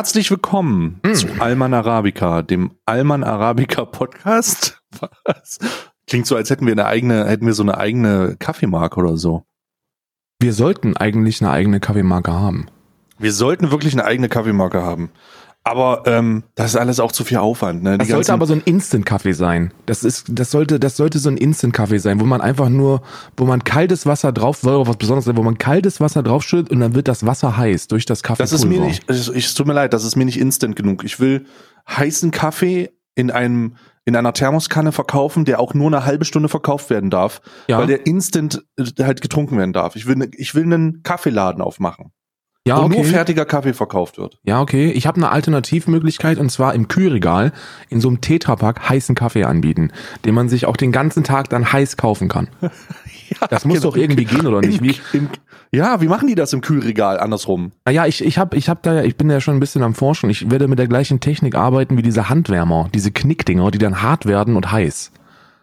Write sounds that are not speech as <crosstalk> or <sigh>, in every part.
Herzlich willkommen Hm. zu Alman Arabica, dem Alman Arabica Podcast. <laughs> Was? Klingt so, als hätten wir eine eigene, hätten wir so eine eigene Kaffeemarke oder so. Wir sollten eigentlich eine eigene Kaffeemarke haben. Wir sollten wirklich eine eigene Kaffeemarke haben. Aber ähm, das ist alles auch zu viel Aufwand. Ne? Die Das sollte aber so ein Instant-Kaffee sein. Das ist, das sollte, das sollte so ein Instant-Kaffee sein, wo man einfach nur, wo man kaltes Wasser drauf, soll was Besonderes sein, wo man kaltes Wasser draufschüttet und dann wird das Wasser heiß durch das Kaffee. das ist mir nicht, es, es tut mir leid, das ist mir nicht instant genug. Ich will heißen Kaffee in einem in einer Thermoskanne verkaufen, der auch nur eine halbe Stunde verkauft werden darf, Ja. weil der instant äh, halt getrunken werden darf. Ich will ne, ich will einen Kaffeeladen aufmachen, Ja, wo nur okay. fertiger Kaffee verkauft wird. Ja, okay. Ich habe eine Alternativmöglichkeit und zwar im Kühlregal in so einem Tetrapack heißen Kaffee anbieten, den man sich auch den ganzen Tag dann heiß kaufen kann. <laughs> Das muss genau. doch irgendwie gehen, oder nicht? Im, Wie, im, ja, wie machen die das im Kühlregal andersrum? naja, ich, ich habe ich hab da ja, ich bin ja schon ein bisschen am Forschen. Ich werde mit der gleichen Technik arbeiten wie diese Handwärmer, diese Knickdinger, die dann hart werden und heiß.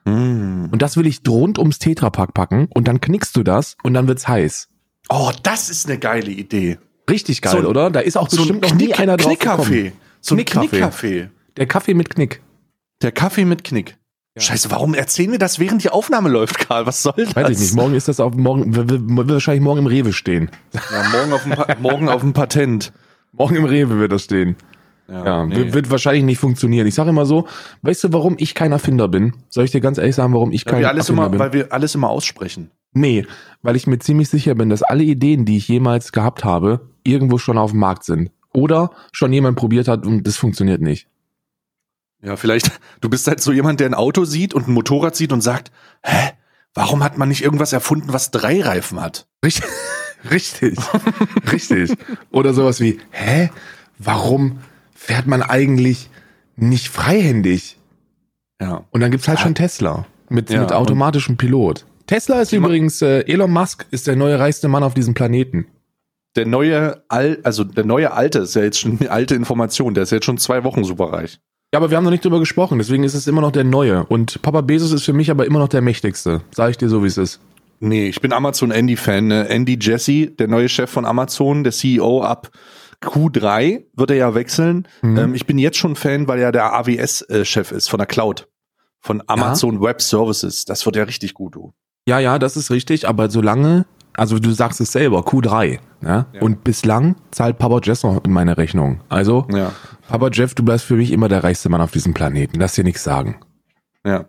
Mm. Und das will ich rund ums Tetrapack packen und dann knickst du das und dann wird's heiß. Oh, das ist eine geile Idee. Richtig geil, So- oder? Da ist auch bestimmt noch nie Knick- einer drauf. Knickkaffee. So ein Knickkaffee. Der Kaffee mit Knick. Der Kaffee mit Knick. Scheiße, warum erzählen wir das, während die Aufnahme läuft, Karl? Was soll das? Weiß ich nicht. Morgen ist das auf morgen wird, wahrscheinlich morgen im Rewe stehen. Ja, morgen, auf dem Pa- morgen auf dem Patent. Morgen im Rewe wird das stehen. Ja, nee. wird, wird wahrscheinlich nicht funktionieren. Ich sage immer so, weißt du, warum ich kein Erfinder bin? Soll ich dir ganz ehrlich sagen, warum ich kein Erfinder immer, bin? weil wir alles immer aussprechen. nee, weil ich mir ziemlich sicher bin, dass alle Ideen, die ich jemals gehabt habe, irgendwo schon auf dem Markt sind. Oder schon jemand probiert hat und das funktioniert nicht. Ja, vielleicht, du bist halt so jemand, der ein Auto sieht und ein Motorrad sieht und sagt, hä, warum hat man nicht irgendwas erfunden, was drei Reifen hat? Richtig. <laughs> Richtig. Richtig. Oder sowas wie, hä? Warum fährt man eigentlich nicht freihändig? Ja. Und dann gibt's halt schon Tesla mit, Ja, mit automatischem Pilot. Tesla ist übrigens, äh, Elon Musk ist der neue reichste Mann auf diesem Planeten. Der neue, Al also der neue Alte ist ja jetzt schon eine alte Information, der ist jetzt schon zwei Wochen superreich. Ja, aber wir haben noch nicht drüber gesprochen, deswegen ist es immer noch der neue. Und Papa Bezos ist für mich aber immer noch der mächtigste. Sag ich dir so, wie es ist. Nee, ich bin Amazon Andy-Fan. Ne? Andy Jassy, der neue Chef von Amazon, der CEO ab Q3 wird er ja wechseln. Mhm. Ähm, ich bin jetzt schon Fan, weil er der AWS-Chef ist von der Cloud. Von Amazon Web Services. Das wird ja richtig gut, du. Ja, ja, das ist richtig, aber solange, also du sagst es selber, Q3, ja? Ja. Und bislang zahlt Papa Jeff noch in meine Rechnung. Also, Ja. Papa Jeff, du bleibst für mich immer der reichste Mann auf diesem Planeten. Lass dir nichts sagen. Ja.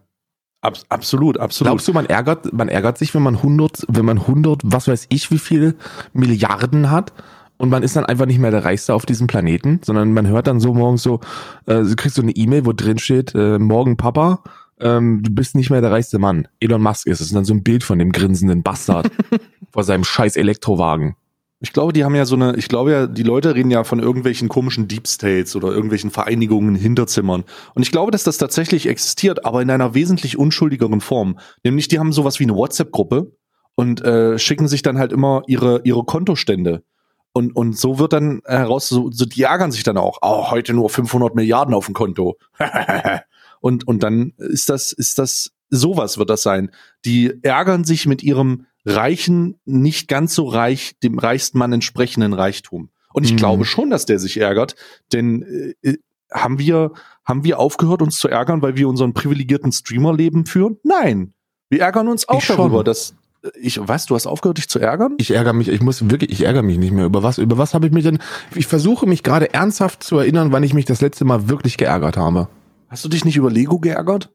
Abs absolut, absolut. Glaubst du, man ärgert, man ärgert sich, wenn man 100, wenn man 100, was weiß ich, wie viele Milliarden hat und man ist dann einfach nicht mehr der Reichste auf diesem Planeten, sondern man hört dann so morgens so, äh, du kriegst so eine E-Mail, wo drin steht, äh, morgen Papa, ähm, du bist nicht mehr der reichste Mann. Elon Musk ist es. Und dann so ein Bild von dem grinsenden Bastard <laughs> vor seinem scheiß Elektrowagen. Ich glaube, die haben ja so eine, ich glaube ja, die Leute reden ja von irgendwelchen komischen Deep States oder irgendwelchen Vereinigungen in Hinterzimmern. Und ich glaube, dass das tatsächlich existiert, aber in einer wesentlich unschuldigeren Form. Nämlich, die haben sowas wie eine WhatsApp-Gruppe und äh, schicken sich dann halt immer ihre, ihre Kontostände. Und, und so wird dann heraus, so, so die ärgern sich dann auch. Oh, heute nur 500 Milliarden auf dem Konto. <laughs> und, und dann ist das, ist das, sowas wird das sein. Die ärgern sich mit ihrem reichen, nicht ganz so reich, dem reichsten Mann entsprechenden Reichtum. Und ich Mhm. glaube schon, dass der sich ärgert, denn äh, haben wir, haben wir aufgehört, uns zu ärgern, weil wir unseren privilegierten Streamer-Leben führen? Nein. Wir ärgern uns auch Ich schon. darüber, dass ich weiß, du hast aufgehört, dich zu ärgern? Ich ärgere mich, ich muss wirklich, ich ärgere mich nicht mehr. Über was, über was habe ich mich denn, ich versuche mich gerade ernsthaft zu erinnern, wann ich mich das letzte Mal wirklich geärgert habe. Hast du dich nicht über Lego geärgert?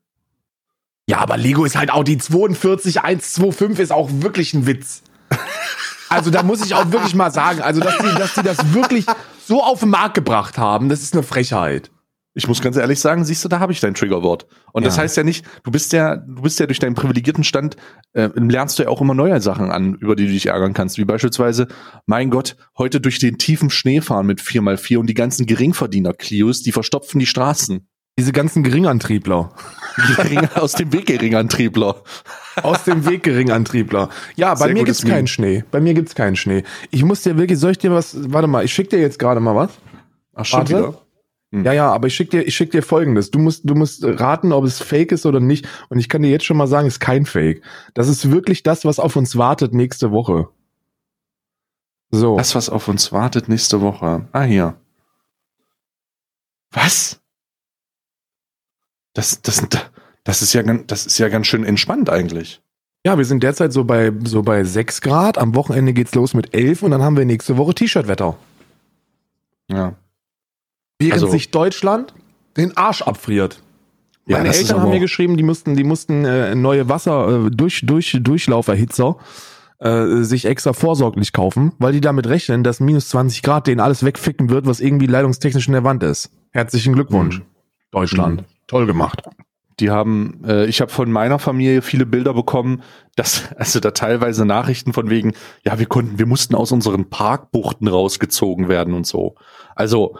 Ja, aber Lego ist halt auch die 42125 ist auch wirklich ein Witz. Also da muss ich auch wirklich mal sagen, also dass die, dass die das wirklich so auf den Markt gebracht haben, das ist eine Frechheit. Ich muss ganz ehrlich sagen, siehst du, da habe ich dein Triggerwort. Und das Ja. heißt ja nicht, du bist ja, du bist ja durch deinen privilegierten Stand, äh, lernst du ja auch immer neue Sachen an, über die du dich ärgern kannst. Wie beispielsweise, mein Gott, heute durch den tiefen Schnee fahren mit 4x4 und die ganzen Geringverdiener-Clios, die verstopfen die Straßen. Diese ganzen Geringantriebler. Gering, aus dem Weg Geringantriebler. Aus dem Weg Geringantriebler. Ja, bei Sehr mir gibt's keinen Meme. Schnee. Bei mir gibt's keinen Schnee. Ich muss dir wirklich, soll ich dir was, warte mal, ich schick dir jetzt gerade mal was. Ach, schon Warte. wieder? Hm. Ja, ja, aber ich schick dir, ich schick dir folgendes. Du musst, du musst raten, ob es fake ist oder nicht. Und ich kann dir jetzt schon mal sagen, es ist kein Fake. Das ist wirklich das, was auf uns wartet nächste Woche. So. Das, was auf uns wartet nächste Woche. Ah, hier. Was? Das, das, das ist ja ganz, das ist ja ganz schön entspannt eigentlich. Ja, wir sind derzeit so bei, so bei 6 Grad. Am Wochenende geht's los mit 11 und dann haben wir nächste Woche T-Shirt-Wetter. Ja. Während Also- sich Deutschland den Arsch abfriert. Ja, Meine Eltern haben mir geschrieben, die mussten, die mussten äh, neue Wasser, äh, durch, durch, Durchlauferhitzer äh, sich extra vorsorglich kaufen, weil die damit rechnen, dass minus 20 Grad denen alles wegficken wird, was irgendwie leitungstechnisch in der Wand ist. Herzlichen Glückwunsch, Mhm. Deutschland. Mhm. Toll gemacht. Die haben, äh, ich habe von meiner Familie viele Bilder bekommen, dass, <laughs> also da teilweise Nachrichten von wegen, ja, wir konnten, wir mussten aus unseren Parkbuchten rausgezogen werden und so. Also,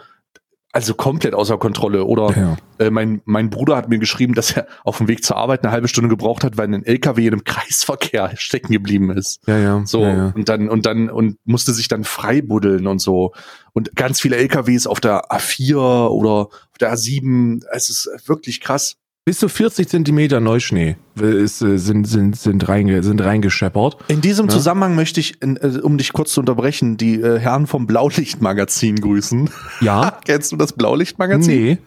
also komplett außer Kontrolle. Oder Ja. äh, mein, mein Bruder hat mir geschrieben, dass er auf dem Weg zur Arbeit eine halbe Stunde gebraucht hat, weil ein LKW in einem <laughs> Kreisverkehr stecken geblieben ist. Ja, ja. So, ja, ja. und dann, und dann, und musste sich dann freibuddeln und so. Und ganz viele LKWs auf der A4 oder auf der A7. Es ist wirklich krass. Bis zu 40 Zentimeter Neuschnee ist, äh, sind, sind, sind, reinge, sind reingescheppert. In diesem Ne? Zusammenhang möchte ich, äh, um dich kurz zu unterbrechen, die äh, Herren vom Blaulichtmagazin grüßen. Ja? <laughs> Kennst du das Blaulichtmagazin? nee.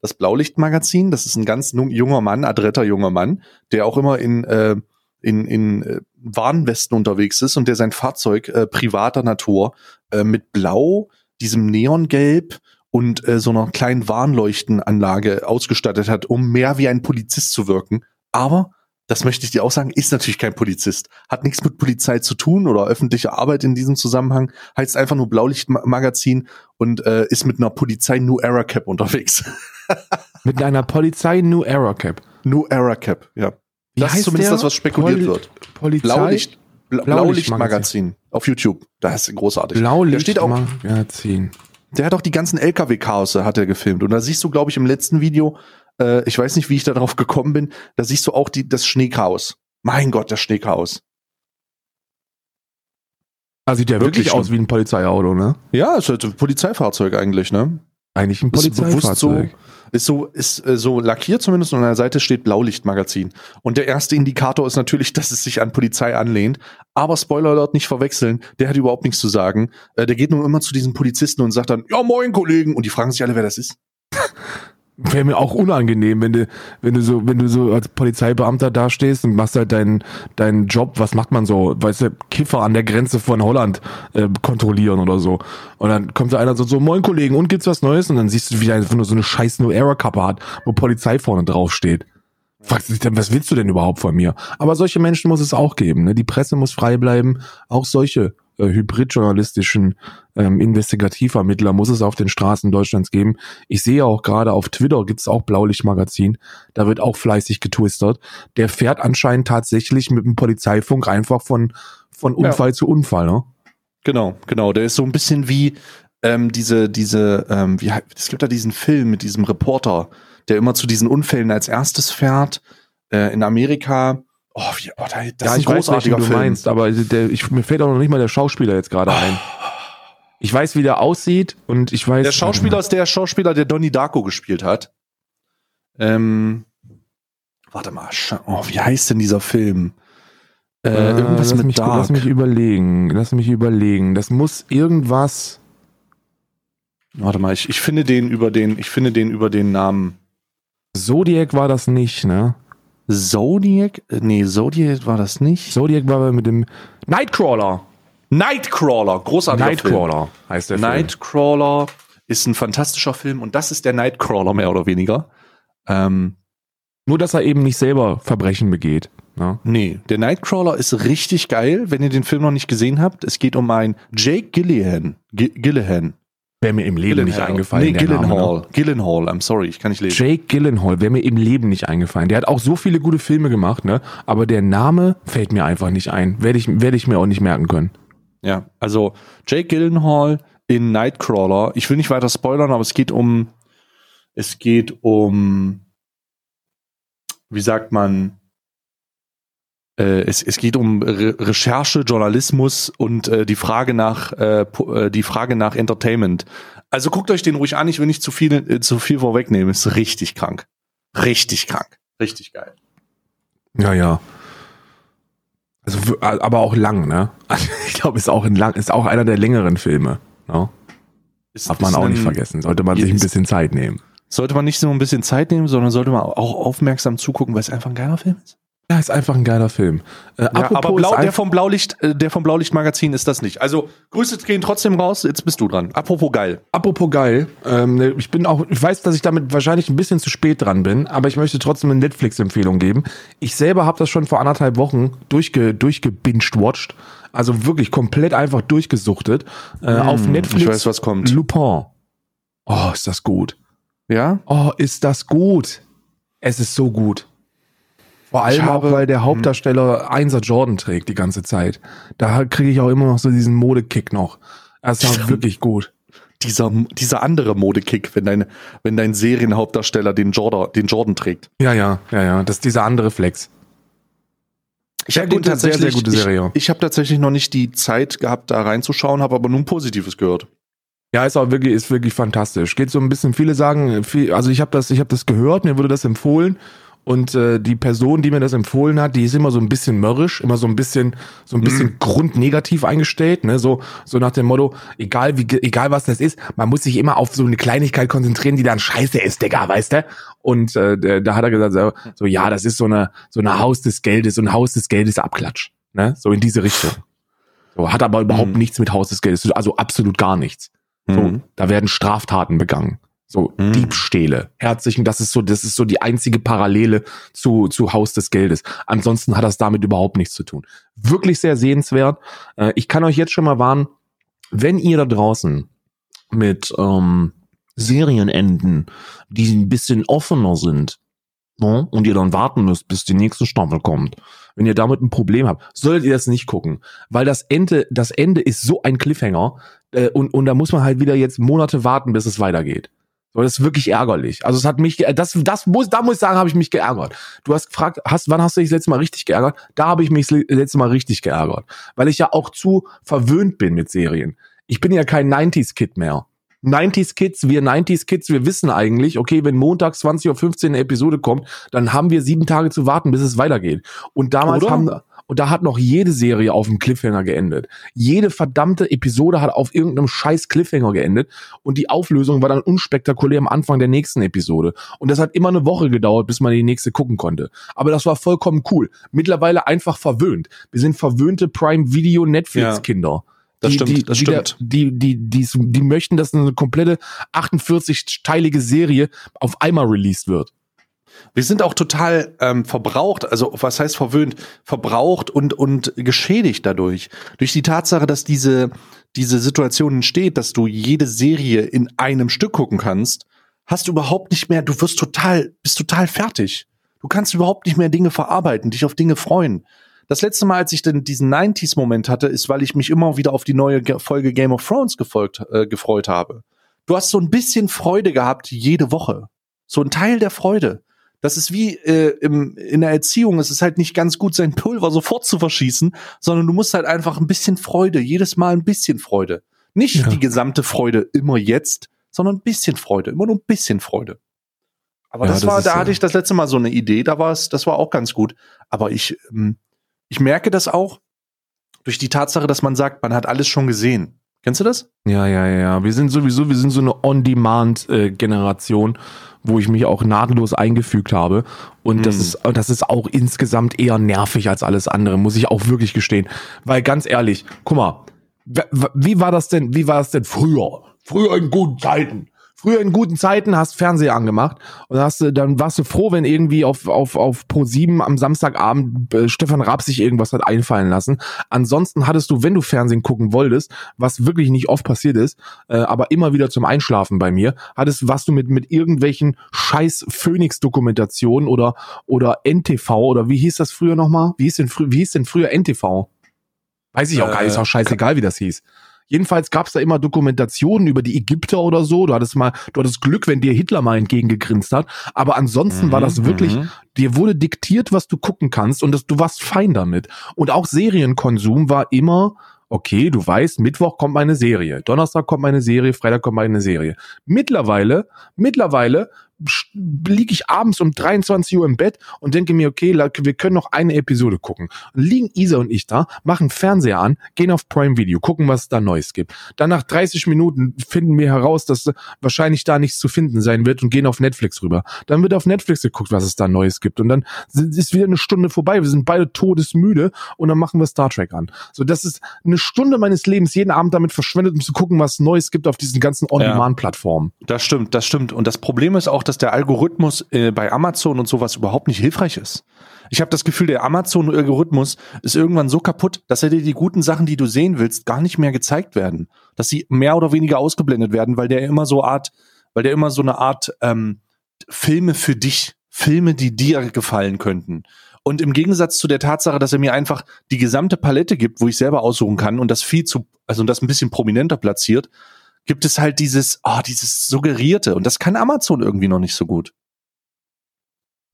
Das Blaulichtmagazin, das ist ein ganz junger Mann, adretter junger Mann, der auch immer in, äh, in, in Warnwesten unterwegs ist und der sein Fahrzeug äh, privater Natur äh, mit Blau, diesem Neongelb und äh, so einer kleinen Warnleuchtenanlage ausgestattet hat, um mehr wie ein Polizist zu wirken. Aber, das möchte ich dir auch sagen, ist natürlich kein Polizist. Hat nichts mit Polizei zu tun oder öffentlicher Arbeit in diesem Zusammenhang. Heißt einfach nur Blaulichtmagazin und äh, ist mit einer Polizei New Era Cap unterwegs. <laughs> Mit einer Polizei New Era Cap. New Era Cap, ja. Wie das ist zumindest der? das, was spekuliert Poli- wird. Polizei. Blaulicht, Bla Blaulichtmagazin. Blaulichtmagazin auf YouTube. Das ist großartig. Blaulichtmagazin. Der hat auch die ganzen LKW-Chaos hat er gefilmt. Und da siehst du, glaube ich, im letzten Video, äh, ich weiß nicht, wie ich da drauf gekommen bin, da siehst du auch die, das Schneechaos. Mein Gott, das Schneechaos. Ah, sieht ja wirklich, Wirklich aus wie ein Polizeiauto, ne? Ja, ist halt ein Polizeifahrzeug eigentlich, ne? Eigentlich ein Polizeifahrzeug. ist so, ist äh, so lackiert zumindest und an der Seite steht Blaulichtmagazin. Und der erste Indikator ist natürlich, <laughs> dass es sich an Polizei anlehnt. Aber Spoiler Alert nicht verwechseln, der hat überhaupt nichts zu sagen. Äh, der geht nur immer zu diesen Polizisten und sagt dann, ja moin Kollegen. Und die fragen sich alle, wer das ist. <laughs> Wäre mir auch unangenehm, wenn du, wenn du so, wenn du so als Polizeibeamter dastehst und machst halt deinen, deinen Job, was macht man so, weißt du, Kiffer an der Grenze von Holland äh, kontrollieren oder so. Und dann kommt da einer so, so, moin Kollegen, und gibt's was Neues? Und dann siehst du, wie einfach nur so eine scheiß New Era Kappe hat, wo Polizei vorne drauf steht. Dann, was willst du denn überhaupt von mir? Aber solche Menschen muss es auch geben, ne? Die Presse muss frei bleiben, auch solche äh, hybridjournalistischen ähm, Investigativvermittler muss es auf den Straßen Deutschlands geben. Ich sehe auch gerade auf Twitter gibt's auch Blaulichtmagazin. Da wird auch fleißig getwistert. Der fährt anscheinend tatsächlich mit dem Polizeifunk einfach von, von Ja. Unfall zu Unfall, ne? Genau, genau. Der ist so ein bisschen wie ähm, diese, diese, ähm, wie, es gibt da diesen Film mit diesem Reporter, der immer zu diesen Unfällen als erstes fährt äh, in Amerika. Oh, wie, oh, da- das ist ein großartiger welchen du Film. meinst, aber der, ich, mir fällt auch noch nicht mal der Schauspieler jetzt gerade ein. Ich weiß, wie der aussieht und ich weiß. Der Schauspieler ist der Schauspieler, der Donnie Darko gespielt hat. Ähm, warte mal, oh, wie heißt denn dieser Film? Äh, Äh, irgendwas lass mit mich, Dark. Lass mich überlegen. Lass mich überlegen. Das muss irgendwas. Warte mal, ich, ich finde den über den, ich finde den über den Namen Zodiac war das nicht, ne? Zodiac. Äh, Nee, Zodiac war das nicht. Zodiac war mit dem Nightcrawler. Nightcrawler, großartiger Film. Nightcrawler heißt der Film. Nightcrawler ist ein fantastischer Film und das ist der Nightcrawler mehr oder weniger. Ähm, Nur, dass er eben nicht selber Verbrechen begeht. Ne? nee, der Nightcrawler ist richtig geil, wenn ihr den Film noch nicht gesehen habt. Es geht um einen Jake Gillihan. G Gillihan. Wäre mir im Leben nicht Gyllenhaal. eingefallen. Nee, ne? Gyllenhaal, I'm sorry, ich kann nicht lesen. Jake Gyllenhaal wäre mir im Leben nicht eingefallen. Der hat auch so viele gute Filme gemacht, ne? Aber der Name fällt mir einfach nicht ein. Werde ich, werde ich mir auch nicht merken können. Ja, also Jake Gyllenhaal in Nightcrawler. Ich will nicht weiter spoilern, aber es geht um, es geht um, wie sagt man, es, es geht um Re Recherche, Journalismus und äh, die Frage nach äh, äh, die Frage nach Entertainment. Also guckt euch den ruhig an. Ich will nicht zu viel äh, zu viel vorwegnehmen. Ist richtig krank, richtig krank, richtig geil. Ja, ja. Also, aber auch lang, ne? <laughs> Ich glaube, ist auch ein lang, ist auch einer der längeren Filme. Ne? Ist, Darf man auch nicht vergessen. Sollte man sich ein bisschen Zeit nehmen. Sollte man nicht so ein bisschen Zeit nehmen, sondern sollte man auch aufmerksam zugucken, weil es einfach ein geiler Film ist? Ja, ist einfach ein geiler Film. Äh, ja, aber Blau, der vom Blaulicht, äh, der vom Blaulicht-Magazin ist das nicht. Also Grüße gehen trotzdem raus. Jetzt bist du dran. Apropos geil. Apropos geil. Ähm, ne, ich bin auch, ich weiß, dass ich damit wahrscheinlich ein bisschen zu spät dran bin, aber ich möchte trotzdem eine Netflix-Empfehlung geben. Ich selber habe das schon vor anderthalb Wochen durchge, durchgebinged-watched. Also wirklich komplett einfach durchgesuchtet. Äh, hm, auf Netflix. Ich weiß, was kommt. Lupin. Oh, ist das gut. Ja? Oh, ist das gut. Es ist so gut. Vor allem habe, auch, weil der hm. Hauptdarsteller Einser Jordan trägt die ganze Zeit. Da kriege ich auch immer noch so diesen Modekick noch. Das ist auch wirklich gut. Dieser, dieser andere Modekick, wenn dein, wenn dein Serienhauptdarsteller den Jordan, den Jordan trägt. Ja, ja, ja, ja. Das ist dieser andere Flex. Ich habe tatsächlich, sehr, sehr gute Serie. Ich, ich habe tatsächlich noch nicht die Zeit gehabt, da reinzuschauen, habe aber nun Positives gehört. Ja, ist auch wirklich, ist wirklich fantastisch. Geht so ein bisschen, viele sagen, viel, also ich habe das, ich habe das gehört, mir wurde das empfohlen und äh, die Person, die mir das empfohlen hat, die ist immer so ein bisschen mörrisch, immer so ein bisschen, so ein bisschen mhm. grundnegativ eingestellt, ne? So, so nach dem Motto, egal wie, egal was das ist, man muss sich immer auf so eine Kleinigkeit konzentrieren, die dann scheiße ist, Digga, weißt du? Und äh, da hat er gesagt, so, so ja, das ist so eine, so eine Haus des Geldes, so ein Haus des Geldes Abklatsch, ne? So in diese Richtung. So, hat aber überhaupt mhm. nichts mit Haus des Geldes, also absolut gar nichts. So, mhm. da werden Straftaten begangen. So mhm. Diebstähle, herzlichen, das ist so, das ist so die einzige Parallele zu, zu Haus des Geldes. Ansonsten hat das damit überhaupt nichts zu tun. Wirklich sehr sehenswert. Äh, ich kann euch jetzt schon mal warnen, wenn ihr da draußen mit ähm, Serienenden, die ein bisschen offener sind, ne, und ihr dann warten müsst, bis die nächste Staffel kommt, wenn ihr damit ein Problem habt, solltet ihr das nicht gucken, weil das Ende, das Ende ist so ein Cliffhanger äh, und, und da muss man halt wieder jetzt Monate warten, bis es weitergeht. So, das ist wirklich ärgerlich. Also es hat mich, das, das muss, da muss ich sagen, habe ich mich geärgert. Du hast gefragt, hast, wann hast du dich das letzte Mal richtig geärgert? Da habe ich mich das letzte Mal richtig geärgert, weil ich ja auch zu verwöhnt bin mit Serien. Ich bin ja kein 90s Kid mehr. 90s Kids, wir 90s Kids, wir wissen eigentlich, okay, wenn montags 20.15 Uhr eine Episode kommt, dann haben wir sieben Tage zu warten, bis es weitergeht. Und damals Oder? haben, und da hat noch jede Serie auf dem Cliffhanger geendet. Jede verdammte Episode hat auf irgendeinem scheiß Cliffhanger geendet. Und die Auflösung war dann unspektakulär am Anfang der nächsten Episode. Und das hat immer eine Woche gedauert, bis man die nächste gucken konnte. Aber das war vollkommen cool. Mittlerweile einfach verwöhnt. Wir sind verwöhnte Prime Video Netflix Kinder. Ja. Das die, stimmt, die, das die, stimmt. Die, die, die, die, die möchten, dass eine komplette 48-teilige Serie auf einmal released wird. Wir sind auch total ähm, verbraucht, also was heißt verwöhnt, verbraucht und und geschädigt dadurch durch die Tatsache, dass diese diese Situation entsteht, dass du jede Serie in einem Stück gucken kannst, hast du überhaupt nicht mehr, du wirst total bist total fertig. Du kannst überhaupt nicht mehr Dinge verarbeiten, dich auf Dinge freuen. Das letzte Mal, als ich denn diesen 90s-Moment hatte, ist, weil ich mich immer wieder auf die neue Folge Game of Thrones gefolgt, äh, gefreut habe. Du hast so ein bisschen Freude gehabt jede Woche. So ein Teil der Freude. Das ist wie äh, im, in der Erziehung. Es ist halt nicht ganz gut, sein Pulver sofort zu verschießen, sondern du musst halt einfach ein bisschen Freude, jedes Mal ein bisschen Freude. Nicht ja. die gesamte Freude immer jetzt, sondern ein bisschen Freude, immer nur ein bisschen Freude. Aber ja, das, das war, da hatte ich das letzte Mal so eine Idee, da war es, das war auch ganz gut. Aber ich, ähm, ich merke das auch durch die Tatsache, dass man sagt, man hat alles schon gesehen. Kennst du das? Ja, ja, ja. Wir sind sowieso, wir sind so eine On-Demand-Generation. Wo ich mich auch nahtlos eingefügt habe. Und mhm. das ist, das ist auch insgesamt eher nervig als alles andere, muss ich auch wirklich gestehen. Weil ganz ehrlich, guck mal, wie war das denn, wie war das denn früher? Früher in guten Zeiten. Früher in guten Zeiten hast Fernseher angemacht und hast du, dann warst du froh, wenn irgendwie auf, auf, auf Pro 7 am Samstagabend äh, Stefan Raab sich irgendwas hat einfallen lassen. Ansonsten hattest du, wenn du Fernsehen gucken wolltest, was wirklich nicht oft passiert ist, äh, aber immer wieder zum Einschlafen bei mir, hattest, warst du mit, mit irgendwelchen scheiß Phoenix-Dokumentationen oder, oder NTV oder wie hieß das früher nochmal? Wie hieß denn, frü wie hieß denn früher NTV? Weiß ich auch äh, gar nicht, ist auch scheißegal, wie das hieß. Jedenfalls gab es da immer Dokumentationen über die Ägypter oder so. Du hattest mal, du hattest Glück, wenn dir Hitler mal entgegengegrinst hat. Aber ansonsten mhm, war das wirklich, mhm. dir wurde diktiert, was du gucken kannst und das, du warst fein damit. Und auch Serienkonsum war immer okay, du weißt, Mittwoch kommt meine Serie, Donnerstag kommt meine Serie, Freitag kommt meine Serie. Mittlerweile, mittlerweile liege ich abends um 23 Uhr im Bett und denke mir, okay, wir können noch eine Episode gucken. Und liegen Isa und ich da, machen Fernseher an, gehen auf Prime Video, gucken, was es da Neues gibt. Dann nach 30 Minuten finden wir heraus, dass wahrscheinlich da nichts zu finden sein wird und gehen auf Netflix rüber. Dann wird auf Netflix geguckt, was es da Neues gibt. Und dann ist wieder eine Stunde vorbei. Wir sind beide todesmüde und dann machen wir Star Trek an. So, das ist eine Stunde meines Lebens jeden Abend damit verschwendet, um zu gucken, was Neues gibt auf diesen ganzen On-Demand-Plattformen. Ja, das stimmt, das stimmt. Und das Problem ist auch, dass der Algorithmus äh, bei Amazon und sowas überhaupt nicht hilfreich ist. Ich habe das Gefühl, der Amazon-Algorithmus ist irgendwann so kaputt, dass er dir die guten Sachen, die du sehen willst, gar nicht mehr gezeigt werden. Dass sie mehr oder weniger ausgeblendet werden, weil der immer so Art, weil der immer so eine Art ähm, Filme für dich, Filme, die dir gefallen könnten. Und im Gegensatz zu der Tatsache, dass er mir einfach die gesamte Palette gibt, wo ich selber aussuchen kann und das viel zu, also das ein bisschen prominenter platziert, gibt es halt dieses, ah, oh, dieses suggerierte und das kann Amazon irgendwie noch nicht so gut.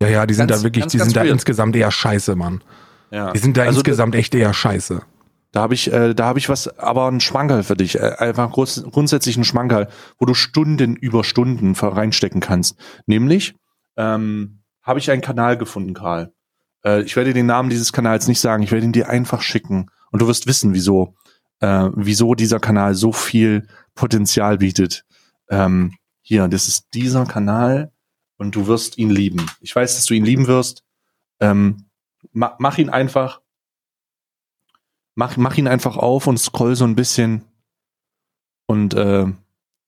Ja, ja, die sind ganz, da wirklich, ganz, die sind da insgesamt eher scheiße, Mann. Ja. Die sind da also insgesamt echt eher scheiße. Da habe ich, äh, da habe ich was, aber ein Schmankerl für dich, äh, einfach groß, grundsätzlich ein Schmankerl, wo du Stunden über Stunden reinstecken kannst. Nämlich ähm, habe ich einen Kanal gefunden, Karl. Äh, ich werde den Namen dieses Kanals nicht sagen, ich werde ihn dir einfach schicken und du wirst wissen, wieso, äh, wieso dieser Kanal so viel Potenzial bietet. Ähm, hier, das ist dieser Kanal und du wirst ihn lieben. Ich weiß, dass du ihn lieben wirst. Ähm, ma mach ihn einfach. Mach, mach ihn einfach auf und scroll so ein bisschen. Und äh,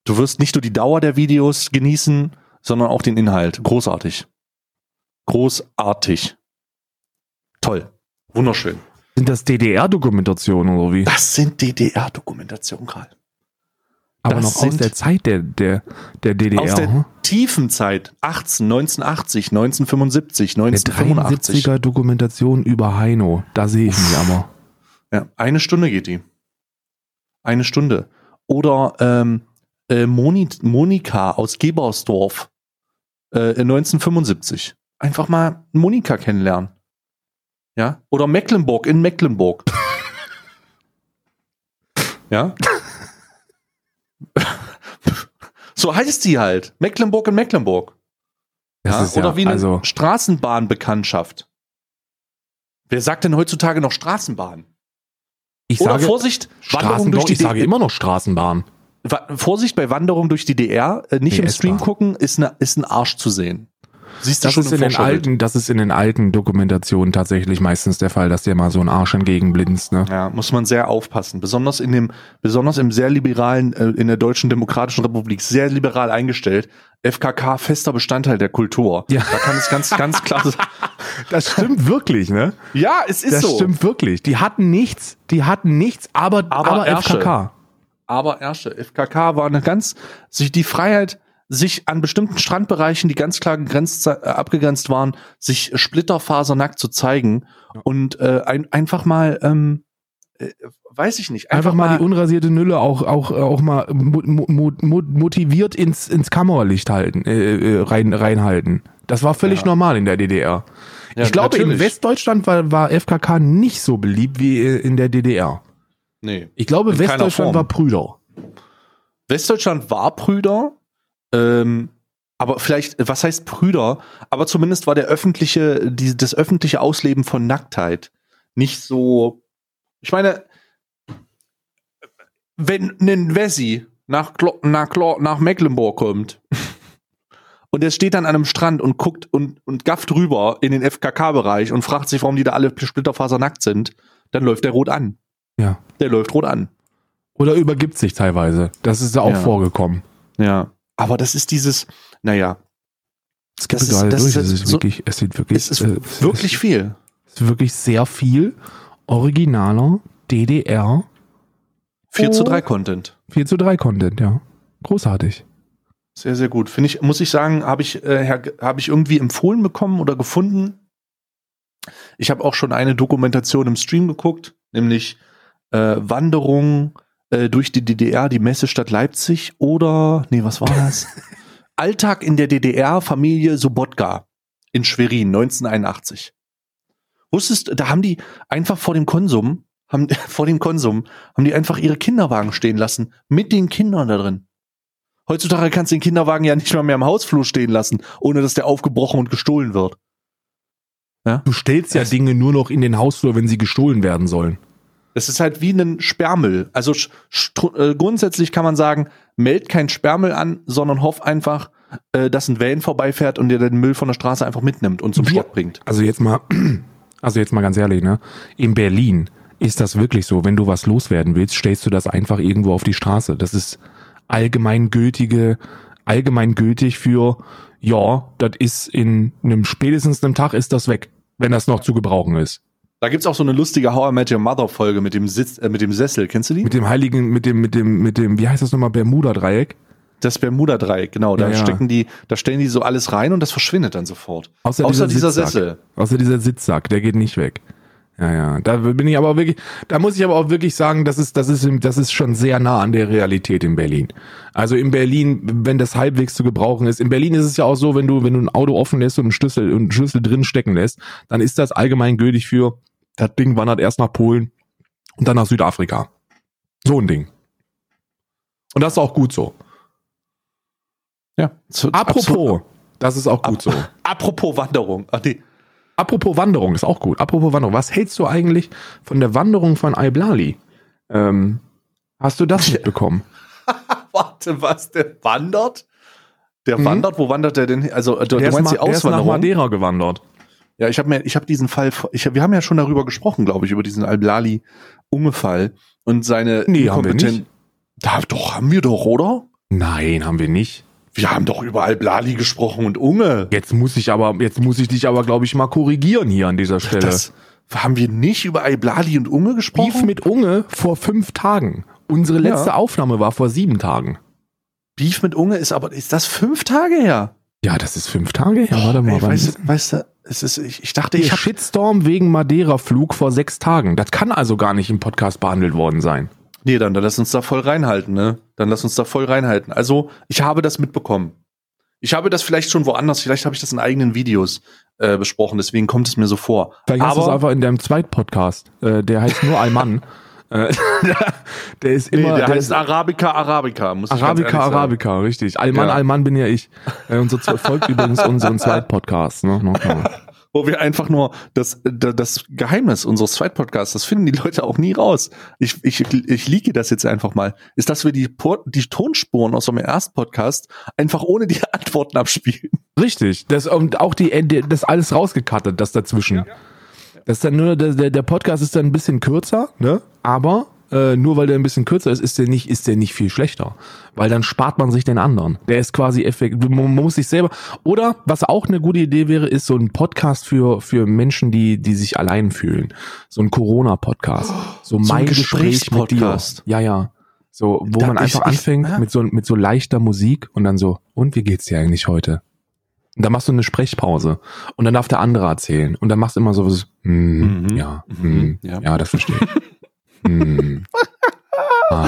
du wirst nicht nur die Dauer der Videos genießen, sondern auch den Inhalt. Großartig. Großartig. Toll. Wunderschön. Sind das DDR-Dokumentationen oder wie? Das sind DDR-Dokumentationen, Karl. Aber das noch aus der Zeit der, der, der DDR. Aus der tiefen Zeit. 18, 1980, 1975, 1985. Der 73er Dokumentation über Heino. Da sehe ich mich aber. Ja, eine Stunde geht die. Eine Stunde. Oder ähm, äh, Moni Monika aus Gebersdorf äh, 1975. Einfach mal Monika kennenlernen. Ja? Oder Mecklenburg in Mecklenburg. <laughs> ja? So heißt sie halt. Mecklenburg in Mecklenburg. Ja, oder ja, wie eine also Straßenbahnbekanntschaft. Wer sagt denn heutzutage noch Straßenbahn? Ich oder sage, Vorsicht, Wanderung durch die Ich sage immer noch Straßenbahn. Vorsicht bei Wanderung durch die DR, äh, nicht nee, im Stream gucken, ist, ne, ist ein Arsch zu sehen. Siehst du das schon ist in den alten, das ist in den alten Dokumentationen tatsächlich meistens der Fall, dass dir mal so ein Arsch entgegenblinzt. Ne? Ja, muss man sehr aufpassen. Besonders in dem, besonders im sehr liberalen, äh, in der Deutschen Demokratischen Republik, sehr liberal eingestellt. FKK fester Bestandteil der Kultur. Ja. Da kann es ganz, ganz klar sein. <laughs> Das stimmt wirklich, ne? Ja, es ist das so. Das stimmt wirklich. Die hatten nichts, die hatten nichts, aber, aber, aber FKK. Aber Ersche. FKK war eine ganz, sich die Freiheit, sich an bestimmten Strandbereichen, die ganz klar gegrenzt, äh, abgegrenzt waren, sich splitterfasernackt zu zeigen und äh, ein, einfach mal, ähm, äh, weiß ich nicht, einfach, einfach mal, mal, die unrasierte Nülle auch auch auch mal mo mo mo motiviert ins ins Kammerlicht halten, äh, äh, rein reinhalten. Das war völlig ja. normal in der DDR. Ja, ich glaube, natürlich. in Westdeutschland war, war FKK nicht so beliebt wie äh, in der DDR. Nee. Ich glaube, Westdeutschland war Brüder. Westdeutschland war Brüder, ähm, aber vielleicht, was heißt Brüder? Aber zumindest war der öffentliche, die, das öffentliche Ausleben von Nacktheit nicht so. Ich meine, wenn ein Wessi nach, nach, nach Mecklenburg kommt <laughs> und er steht dann an einem Strand und guckt und, und gafft rüber in den FKK-Bereich und fragt sich, warum die da alle splitterfasernackt sind, dann läuft der rot an. Ja. Der läuft rot an. Oder übergibt sich teilweise. Das ist ja auch ja. vorgekommen. Ja. Aber das ist dieses, naja. Es gibt gerade durch. Es ist wirklich, es sieht wirklich, es ist äh, wirklich es viel. Es ist wirklich sehr viel originaler DDR. 4 zu 3 Content. 4 zu 3 Content, ja. Großartig. Sehr, sehr gut. Finde ich, muss ich sagen, habe ich, äh, habe ich irgendwie empfohlen bekommen oder gefunden. Ich habe auch schon eine Dokumentation im Stream geguckt, nämlich äh, Wanderung äh, durch die DDR, die Messestadt Leipzig oder, nee, was war das? <laughs> Alltag in der DDR, Familie Sobotka in Schwerin, 1981. Wusstest, da haben die einfach vor dem Konsum, haben, <laughs> vor dem Konsum, haben die einfach ihre Kinderwagen stehen lassen, mit den Kindern da drin. Heutzutage kannst du den Kinderwagen ja nicht mal mehr im Hausflur stehen lassen, ohne dass der aufgebrochen und gestohlen wird. Du stellst ja Das- Dinge nur noch in den Hausflur, wenn sie gestohlen werden sollen. Das ist halt wie ein Sperrmüll. Also äh, grundsätzlich kann man sagen, meld kein Sperrmüll an, sondern hoff einfach, äh, dass ein Van vorbeifährt und dir den Müll von der Straße einfach mitnimmt und zum Ja. Schrott bringt. Also jetzt mal, <clears throat> also jetzt mal ganz ehrlich, ne? In Berlin ist das wirklich so, wenn du was loswerden willst, stellst du das einfach irgendwo auf die Straße. Das ist allgemeingültige, allgemeingültig für, ja, das ist in einem spätestens einem Tag ist das weg, wenn das noch zu gebrauchen ist. Da gibt's auch so eine lustige How I Met Your Mother Folge mit dem Sitz, äh, mit dem Sessel. Kennst du die? Mit dem heiligen, mit dem, mit dem, mit dem, wie heißt das nochmal, Bermuda-Dreieck? Das Bermuda-Dreieck, genau. Da Ja, ja. stecken die, da stellen die so alles rein und das verschwindet dann sofort. Außer, Außer dieser Sitzsack. Sessel. Außer dieser Sitzsack, der geht nicht weg. Ja, ja. Da bin ich aber auch wirklich, da muss ich aber auch wirklich sagen, das ist, das ist, das ist schon sehr nah an der Realität in Berlin. Also in Berlin, wenn das halbwegs zu gebrauchen ist. In Berlin ist es ja auch so, wenn du, wenn du ein Auto offen lässt und einen Schlüssel, und einen Schlüssel drin stecken lässt, dann ist das allgemein gültig für, das Ding wandert erst nach Polen und dann nach Südafrika. So ein Ding. Und das ist auch gut so. Ja. Zu, Apropos, absolut. das ist auch gut so. <laughs> Apropos Wanderung. Ach nee. Apropos Wanderung, ist auch gut. Apropos Wanderung, was hältst du eigentlich von der Wanderung von Iblali? Ähm, hast du das mitbekommen? <laughs> Warte, was? Der wandert? Der Mhm. wandert? Wo wandert der denn? Also, du, du Der ist, meinst ma- die der ist nach Auswanderung? Madeira gewandert. Ja, ich habe mir, ich habe diesen Fall, ich, wir haben ja schon darüber gesprochen, glaube ich, über diesen Al-Blali Unge-Fall und seine Nee, haben wir inkompeten- nicht. Da doch haben wir doch, oder? Nein, haben wir nicht. Wir haben doch über Al-Blali gesprochen und Unge. Jetzt muss ich aber, jetzt muss ich dich aber, glaube ich, mal korrigieren hier an dieser Stelle. Das haben wir nicht über Al-Blali und Unge gesprochen? Beef mit Unge vor fünf Tagen. Unsere letzte Ja. Aufnahme war vor sieben Tagen. Beef mit Unge ist aber, ist das fünf Tage her? Ja, das ist fünf Tage her. Warte mal, Ey, wann weißt, ist- weißt du, es ist, ich, ich dachte, ich hab, Shitstorm wegen Madeira-Flug vor sechs Tagen. Das kann also gar nicht im Podcast behandelt worden sein. nee, dann, dann lass uns da voll reinhalten, ne? Dann lass uns da voll reinhalten. Also, ich habe das mitbekommen. Ich habe das vielleicht schon woanders, vielleicht habe ich das in eigenen Videos äh, besprochen, deswegen kommt es mir so vor. Vielleicht hast du es Aber einfach in deinem Zweitpodcast. Äh, der heißt nur Alman. <laughs> äh, <laughs> der, ist nee, immer. der, der heißt ist Arabica Arabica, muss ich Arabica, ehrlich sagen. Arabica, richtig. Alman, Ja. Alman bin ja ich. Äh, und so folgt übrigens <laughs> unseren Zweitpodcast. Ne? Nochmal. Wo wir einfach nur das, das, Geheimnis unseres Zweitpodcasts, das finden die Leute auch nie raus. Ich, ich, ich liege das jetzt einfach mal, ist, dass wir die, die Tonspuren aus unserem Erstpodcast einfach ohne die <laughs> Antworten abspielen. Richtig. Das, und auch die, die, das alles rausgekattet, das dazwischen. Das ist dann nur, der, der Podcast ist dann ein bisschen kürzer, ne? Aber äh, nur weil der ein bisschen kürzer ist, ist der nicht, ist der nicht viel schlechter. Weil dann spart man sich den anderen. Der ist quasi effektiv. Man muss sich selber. Oder was auch eine gute Idee wäre, ist so ein Podcast für, für Menschen, die, die sich allein fühlen. So ein Corona-Podcast. So, So ein mein Gespräch mit dir. Gesprächspodcast. Ja, ja. So, wo Da- man ich- einfach ich- anfängt ja. mit so, mit so leichter Musik und dann so, und wie geht's dir eigentlich heute? Und dann machst du eine Sprechpause und dann darf der andere erzählen und dann machst du immer so was, hm, Mhm. ja, hm, Ja. ja. das verstehe ich. <laughs> hm. ähm,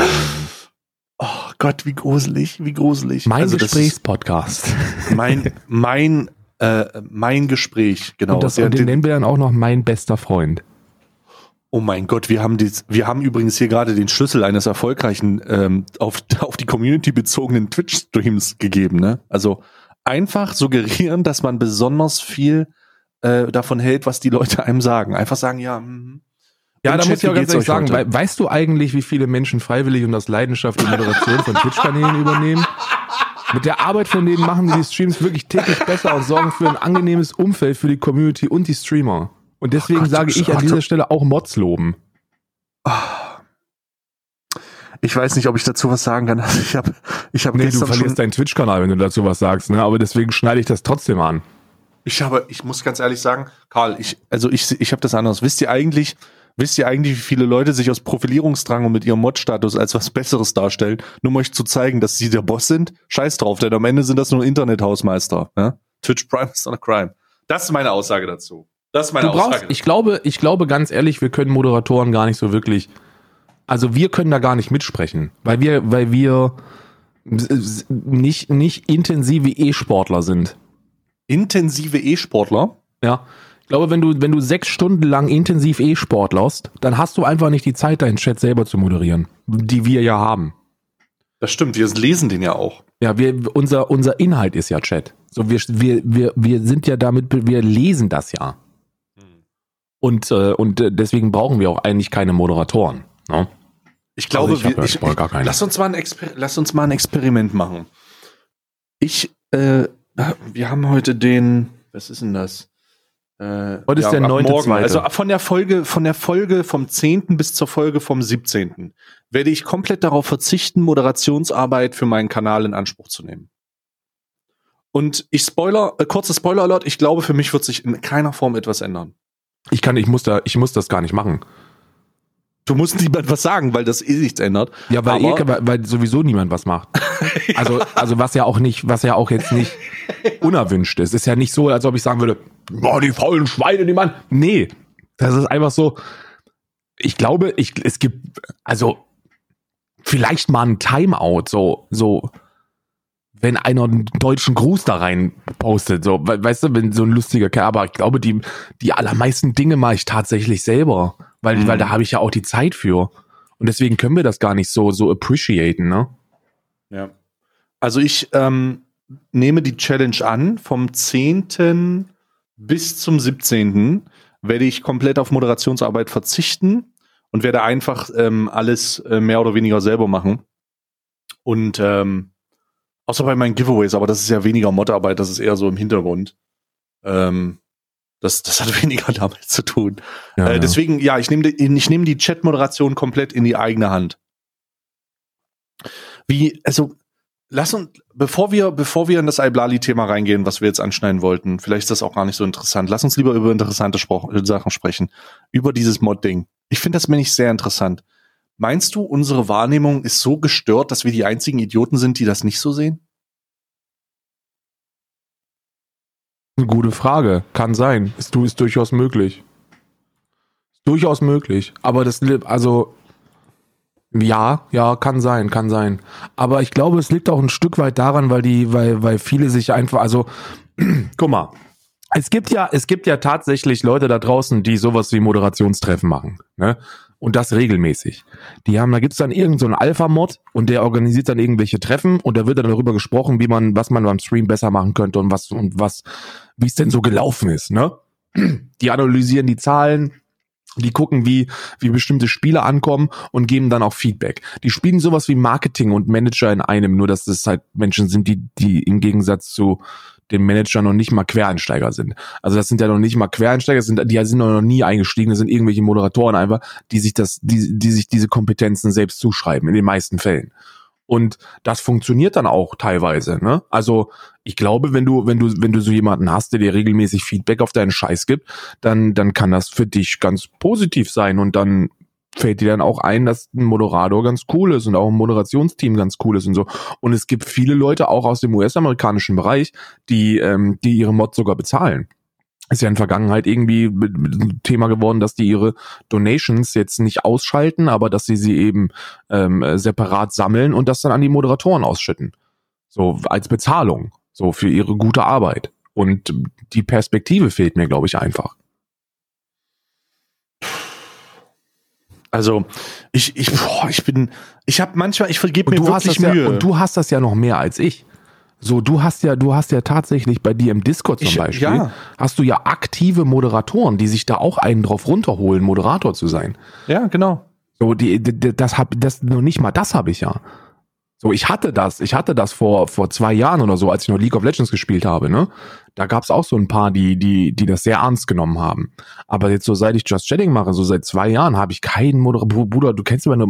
Oh Gott, wie gruselig, wie gruselig. mein Also Gesprächspodcast. <laughs> Mein, mein, äh, mein Gespräch, genau. und das, Der- und den den- nennen wir dann auch noch mein bester Freund. Oh mein Gott, wir haben, dies, wir haben übrigens hier gerade den Schlüssel eines erfolgreichen ähm, auf, <laughs> auf die Community bezogenen Twitch-Streams gegeben. Ne? Also einfach suggerieren, dass man besonders viel äh, davon hält, was die Leute einem sagen. Einfach sagen, ja. mhm. Ja, da Chat, muss ich auch ganz ehrlich sagen, heute? wei- weißt du eigentlich, wie viele Menschen freiwillig und aus Leidenschaft die Moderation von Twitch-Kanälen übernehmen? Mit der Arbeit von denen machen die die Streams wirklich täglich besser und sorgen für ein angenehmes Umfeld für die Community und die Streamer. Und deswegen Ach sage ich an ach dieser. Stelle auch Mods loben. Ich weiß nicht, ob ich dazu was sagen kann. <laughs> Also ich habe ich hab Nee, du gestern schon, verlierst deinen Twitch-Kanal, wenn du dazu was sagst, ne? Aber deswegen schneide ich das trotzdem an. ich habe, ich muss ganz ehrlich sagen, Karl, ich, also ich, ich habe das anders. Wisst ihr eigentlich, wisst ihr eigentlich, wie viele Leute sich aus Profilierungsdrang und mit ihrem Mod-Status als was Besseres darstellen, nur um euch zu zeigen, dass sie der Boss sind? Scheiß drauf, denn am Ende sind das nur Internethausmeister. Ja? Twitch Prime is not a crime. Das ist meine Aussage dazu. Das ist meine Du brauchst, Aussage. ich glaube, ich glaube ganz ehrlich, wir können Moderatoren gar nicht so wirklich, also wir können da gar nicht mitsprechen, weil wir, weil wir nicht, nicht intensive E-Sportler sind. Intensive E-Sportler. Ja. Ich glaube, wenn du, wenn du sechs Stunden lang intensiv E-Sportlerst, dann hast du einfach nicht die Zeit, deinen Chat selber zu moderieren, die wir ja haben. Das stimmt, wir lesen den ja auch. Ja, wir, unser, unser Inhalt ist ja Chat. So, wir, wir, wir, wir sind ja damit, wir lesen das ja. Und, äh, und äh, deswegen brauchen wir auch eigentlich keine Moderatoren. Ne? Ich glaube, Also ich wir, ja ich, voll gar keine. lass uns mal ein Exper lass uns mal ein Experiment machen. Ich, äh, wir haben heute den, was ist denn das? Äh, Heute ist der ab 9.2.. morgen. Also von der Folge, von der Folge vom 10. bis zur Folge vom 17. werde ich komplett darauf verzichten, Moderationsarbeit für meinen Kanal in Anspruch zu nehmen. Und ich spoiler, äh, kurzer Spoiler-Alert, ich glaube, für mich wird sich in keiner Form etwas ändern. Ich kann, ich muss da, ich muss das gar nicht machen. Du musst niemand was sagen, weil das eh nichts ändert. Ja, weil, eh, weil, weil sowieso niemand was macht. <laughs> Also, also was ja auch nicht, was ja auch jetzt nicht unerwünscht ist. Ist ja nicht so, als ob ich sagen würde, boah, die faulen Schweine, die Mann. Nee, das ist einfach so. Ich glaube, ich, es gibt, also vielleicht mal ein Timeout, so, so, wenn einer einen deutschen Gruß da rein postet, so, we- weißt du, wenn so ein lustiger Kerl, aber ich glaube, die, die allermeisten Dinge mache ich tatsächlich selber, weil, Mhm. weil da habe ich ja auch die Zeit für. Und deswegen können wir das gar nicht so, so appreciaten, ne? Ja. Also ich ähm, nehme die Challenge an. Vom 10. bis zum 17. werde ich komplett auf Moderationsarbeit verzichten und werde einfach ähm, alles äh, mehr oder weniger selber machen. Und ähm, außer bei meinen Giveaways, aber das ist ja weniger Modarbeit, das ist eher so im Hintergrund. Ähm, das, das hat <laughs> weniger damit zu tun. Ja, äh, deswegen, ja, ich nehme die, ich nehme die Chat-Moderation komplett in die eigene Hand. Wie, also, lass uns, bevor wir, bevor wir in das Iblali-Thema reingehen, was wir jetzt anschneiden wollten, vielleicht ist das auch gar nicht so interessant. Lass uns lieber über interessante Spro Sachen sprechen. Über dieses Mod-Ding. Ich finde das nämlich sehr interessant. Meinst du, unsere Wahrnehmung ist so gestört, dass wir die einzigen Idioten sind, die das nicht so sehen? Gute Frage. Kann sein. Ist, ist durchaus möglich. Ist durchaus möglich. Aber das, also, ja, ja, kann sein, kann sein. Aber ich glaube, es liegt auch ein Stück weit daran, weil die, weil, weil viele sich einfach, also, <clears throat> guck mal. Es gibt ja, es gibt ja tatsächlich Leute da draußen, die sowas wie Moderationstreffen machen, ne? Und das regelmäßig. Die haben, da gibt's dann irgendeinen so Alpha-Mod und der organisiert dann irgendwelche Treffen und da wird dann darüber gesprochen, wie man, was man beim Stream besser machen könnte und was, und was, wie es denn so gelaufen ist, ne? Die analysieren die Zahlen, die gucken, wie, wie bestimmte Spiele ankommen und geben dann auch Feedback. Die spielen sowas wie Marketing und Manager in einem, nur dass es halt Menschen sind, die, die im Gegensatz zu den Managern noch nicht mal Quereinsteiger sind. Also das sind ja noch nicht mal Quereinsteiger, sind, die sind noch nie eingestiegen, das sind irgendwelche Moderatoren einfach, die sich das, die, die sich diese Kompetenzen selbst zuschreiben, in den meisten Fällen. Und das funktioniert dann auch teilweise, ne? Also, ich glaube, wenn du, wenn du, wenn du so jemanden hast, der dir regelmäßig Feedback auf deinen Scheiß gibt, dann, dann kann das für dich ganz positiv sein und dann fällt dir dann auch ein, dass ein Moderator ganz cool ist und auch ein Moderationsteam ganz cool ist und so. Und es gibt viele Leute auch aus dem US-amerikanischen Bereich, die, ähm, die ihre Mods sogar bezahlen. Ist ja in der Vergangenheit irgendwie Thema geworden, dass die ihre Donations jetzt nicht ausschalten, aber dass sie sie eben ähm, äh, separat sammeln und das dann an die Moderatoren ausschütten. So als Bezahlung. So für ihre gute Arbeit. Und die Perspektive fehlt mir, glaube ich, einfach. Also, ich, ich, boah, ich bin, ich habe manchmal, ich vergebe mir du hast wirklich das Mühe. ja, und du hast das ja noch mehr als ich. So, du hast ja, du hast ja tatsächlich bei dir im Discord zum Ich- Beispiel, ja. hast du ja aktive Moderatoren, die sich da auch einen drauf runterholen, Moderator zu sein. ja, genau. So, die, die das hab, das noch nicht mal das habe ich ja. So, ich hatte das, ich hatte das vor vor zwei Jahren oder so, als ich noch League of Legends gespielt habe, ne? Da gab's auch so ein paar, die die die das sehr ernst genommen haben. Aber jetzt so seit ich Just Chatting mache, so seit zwei Jahren, habe ich keinen Moderator. Bruder, du kennst meine,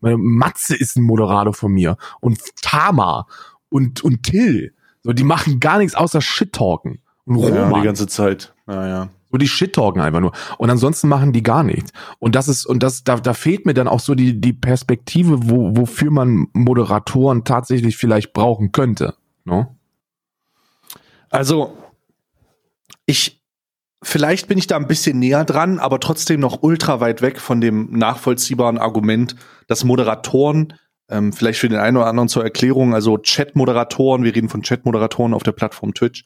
meine Matze ist ein Moderator von mir und Tama und und Till. So, die machen gar nichts außer Shit talken und Ja, Roman. die ganze Zeit. Ja, ja. So die Shit-Talken einfach nur. Und ansonsten machen die gar nichts. Und das ist, und das, da, da fehlt mir dann auch so die, die Perspektive, wo, wofür man Moderatoren tatsächlich vielleicht brauchen könnte. Ne? Also, ich, vielleicht bin ich da ein bisschen näher dran, aber trotzdem noch ultra weit weg von dem nachvollziehbaren Argument, dass Moderatoren, ähm, vielleicht für den einen oder anderen zur Erklärung, also Chat-Moderatoren, wir reden von Chat-Moderatoren auf der Plattform Twitch,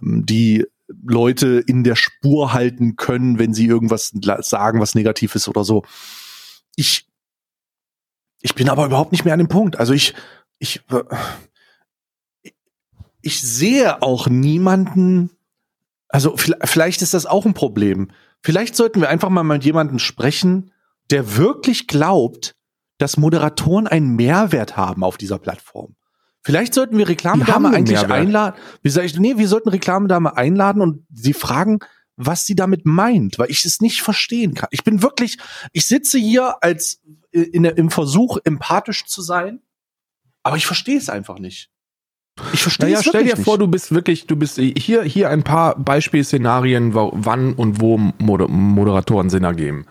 ähm, die Leute in der Spur halten können, wenn sie irgendwas sagen, was negativ ist oder so. Ich, ich bin aber überhaupt nicht mehr an dem Punkt. Also ich, ich, äh, ich sehe auch niemanden, also vielleicht ist das auch ein Problem. Vielleicht sollten wir einfach mal mit jemandem sprechen, der wirklich glaubt, dass Moderatoren einen Mehrwert haben auf dieser Plattform. Vielleicht sollten wir Reklamedame eigentlich Mehrwert. einladen. Ich, nee, wir sollten Reklamedame einladen und sie fragen, was sie damit meint, weil ich es nicht verstehen kann. Ich bin wirklich, ich sitze hier als in, im Versuch, empathisch zu sein, aber ich verstehe es einfach nicht. Ich verstehe naja, stell dir nicht. vor, du bist wirklich, du bist hier, hier ein paar Beispielszenarien, wann und wo Moderatoren Sinn ergeben.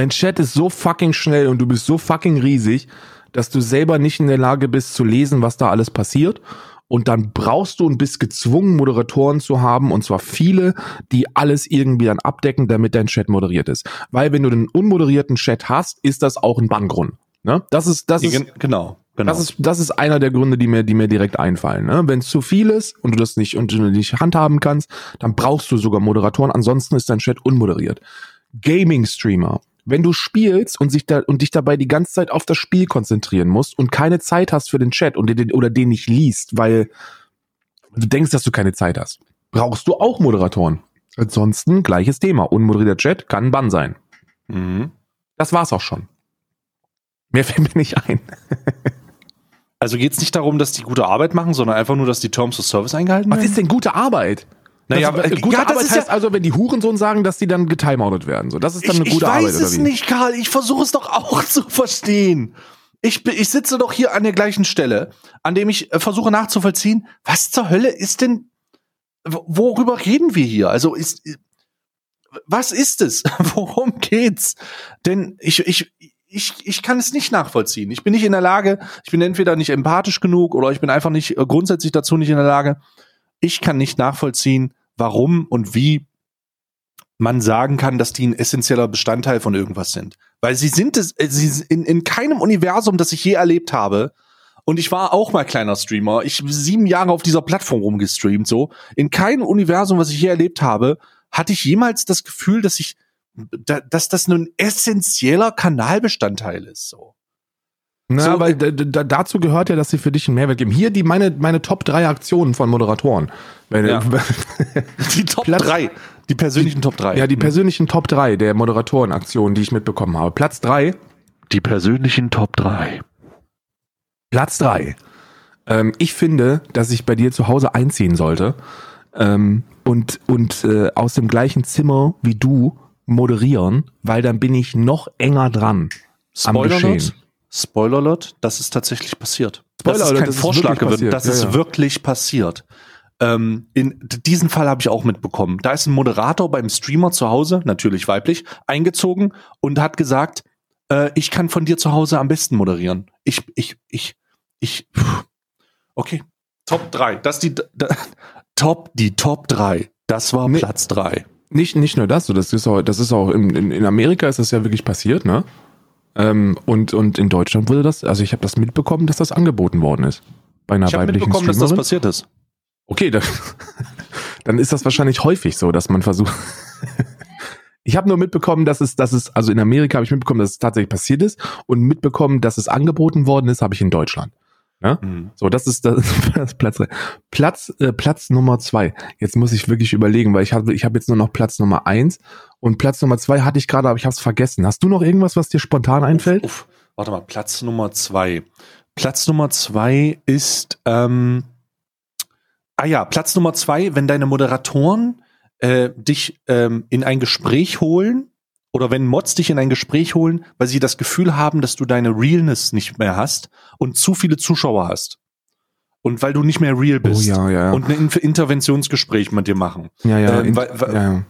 Dein Chat ist so fucking schnell und du bist so fucking riesig, dass du selber nicht in der Lage bist zu lesen, was da alles passiert. Und dann brauchst du und bist gezwungen, Moderatoren zu haben, und zwar viele, die alles irgendwie dann abdecken, damit dein Chat moderiert ist. Weil wenn du einen unmoderierten Chat hast, ist das auch ein Banngrund. Ne? Das ist, das ist, genau. Genau. Das ist, das ist einer der Gründe, die mir, die mir direkt einfallen. Ne? Wenn es zu viel ist und du das nicht, und du nicht handhaben kannst, dann brauchst du sogar Moderatoren. Ansonsten ist dein Chat unmoderiert. Gaming-Streamer wenn du spielst und sich da und dich dabei die ganze Zeit auf das Spiel konzentrieren musst und keine Zeit hast für den Chat und den, oder den nicht liest, weil du denkst, dass du keine Zeit hast, brauchst du auch Moderatoren. Ansonsten gleiches Thema. Unmoderierter Chat kann ein Bann sein. Mhm. Das war's auch schon. Mehr fällt mir nicht ein. also geht's nicht darum, dass die gute Arbeit machen, sondern einfach nur, dass die Terms of Service eingehalten werden? Was ist denn gute Arbeit? Naja, das, äh, gute ja, Arbeit heißt ja, also, wenn die Hurensohn sagen, dass die dann getimeoutet werden. So, das ist dann eine gute Arbeit. Ich weiß es nicht, Karl. Ich versuche es doch auch <laughs> zu verstehen. Ich, ich sitze doch hier an der gleichen Stelle, an dem ich äh, versuche nachzuvollziehen, was zur Hölle ist denn, worüber reden wir hier? Also ist, was ist es? <laughs> Worum geht's? Denn ich, ich, ich, ich kann es nicht nachvollziehen. Ich bin nicht in der Lage, ich bin entweder nicht empathisch genug oder ich bin einfach nicht äh, grundsätzlich dazu nicht in der Lage. Ich kann nicht nachvollziehen, warum und wie man sagen kann, dass die ein essentieller Bestandteil von irgendwas sind. Weil sie sind es, äh, sie in, in keinem Universum, das ich je erlebt habe, und ich war auch mal kleiner Streamer. Ich sieben Jahre auf dieser Plattform rumgestreamt, so. In keinem Universum, was ich je erlebt habe, hatte ich jemals das Gefühl, dass ich, dass das ein essentieller Kanalbestandteil ist, so. Na, so, weil dazu gehört ja, dass sie für dich einen Mehrwert geben. Hier die meine meine Top 3 Aktionen von Moderatoren. <laughs> Ja. die Top 3, die persönlichen Top 3. Ja, die persönlichen Top 3 der Moderatoren-Aktionen, die ich mitbekommen habe. Platz 3. Die persönlichen Top 3. Platz 3. Ähm, ich finde, dass ich bei dir zu Hause einziehen sollte ähm, und, und äh, aus dem gleichen Zimmer wie du moderieren, weil dann bin ich noch enger dran Spoiler am Geschehen. Not? Spoiler Alert, das ist tatsächlich passiert. Spoiler das ist kein das Vorschlag gewesen, das ja, ist ja. wirklich passiert. Ähm, in diesen Fall habe ich auch mitbekommen. Da ist ein Moderator beim Streamer zu Hause, natürlich weiblich, eingezogen und hat gesagt, äh, ich kann von dir zu Hause am besten moderieren. Ich, ich, ich, ich, pff. okay. Top 3. Das die, da, Top, die Top 3. Das war nee, Platz 3. Nicht, nicht nur das, das ist auch, das ist auch in, in, in Amerika ist das ja wirklich passiert, ne? Ähm, und, und in Deutschland wurde das, also ich habe das mitbekommen, dass das angeboten worden ist. Bei einer ich habe mitbekommen, dass das passiert ist. Okay, dann, <laughs> dann ist das wahrscheinlich häufig so, dass man versucht. <laughs> ich habe nur mitbekommen, dass es, dass es, also in Amerika habe ich mitbekommen, dass es tatsächlich passiert ist und mitbekommen, dass es angeboten worden ist, habe ich in Deutschland. Ja? Mhm. So, das ist das, <laughs> das Platz. Platz äh, Platz Nummer zwei. Jetzt muss ich wirklich überlegen, weil ich habe ich habe jetzt nur noch Platz Nummer eins und Platz Nummer zwei hatte ich gerade, aber ich habe es vergessen. Hast du noch irgendwas, was dir spontan einfällt? Uff, uff. Warte mal, Platz Nummer zwei. Platz Nummer zwei ist ähm, ah ja, Platz Nummer zwei, wenn deine Moderatoren äh, dich ähm, in ein Gespräch holen oder wenn Mods dich in ein Gespräch holen, weil sie das Gefühl haben, dass du deine Realness nicht mehr hast und zu viele Zuschauer hast. Und weil du nicht mehr real bist. Oh, ja, ja. Und ein Interventionsgespräch mit dir machen. Ja, ja. Ähm, weil, weil, ja,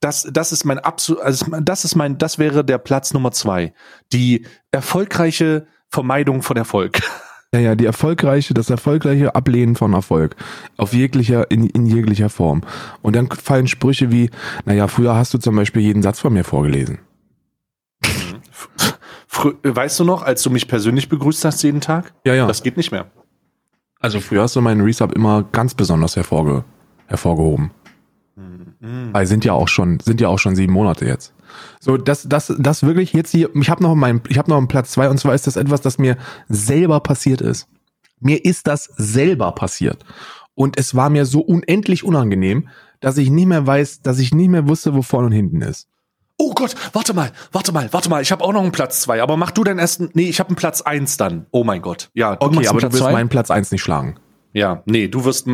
Das, das ist mein absolut, also das ist mein, das wäre der Platz Nummer zwei. Die erfolgreiche Vermeidung von Erfolg. <laughs> Ja, ja, die erfolgreiche, das erfolgreiche Ablehnen von Erfolg. Auf jeglicher, in, in jeglicher Form. Und dann fallen Sprüche wie, naja, früher hast du zum Beispiel jeden Satz von mir vorgelesen. Weißt du noch, als du mich persönlich begrüßt hast jeden Tag? Ja, ja. Das geht nicht mehr. Also früher hast du meinen Resub immer ganz besonders hervorge hervorgehoben. Mhm. Weil sind ja auch schon, sind ja auch schon sieben Monate jetzt. So, das, das, das wirklich jetzt hier, ich habe noch meinen, ich habe noch einen Platz zwei und zwar ist das etwas, das mir selber passiert ist. Mir ist das selber passiert. Und es war mir so unendlich unangenehm, dass ich nicht mehr weiß, dass ich nicht mehr wusste, wo vorne und hinten ist. Oh Gott, warte mal, warte mal, warte mal. Ich habe auch noch einen Platz zwei, aber mach du deinen ersten. Nee, ich habe einen Platz eins dann. Oh mein Gott. Ja, du okay, aber du wirst zwei? meinen Platz eins nicht schlagen. Ja, nee, du wirst.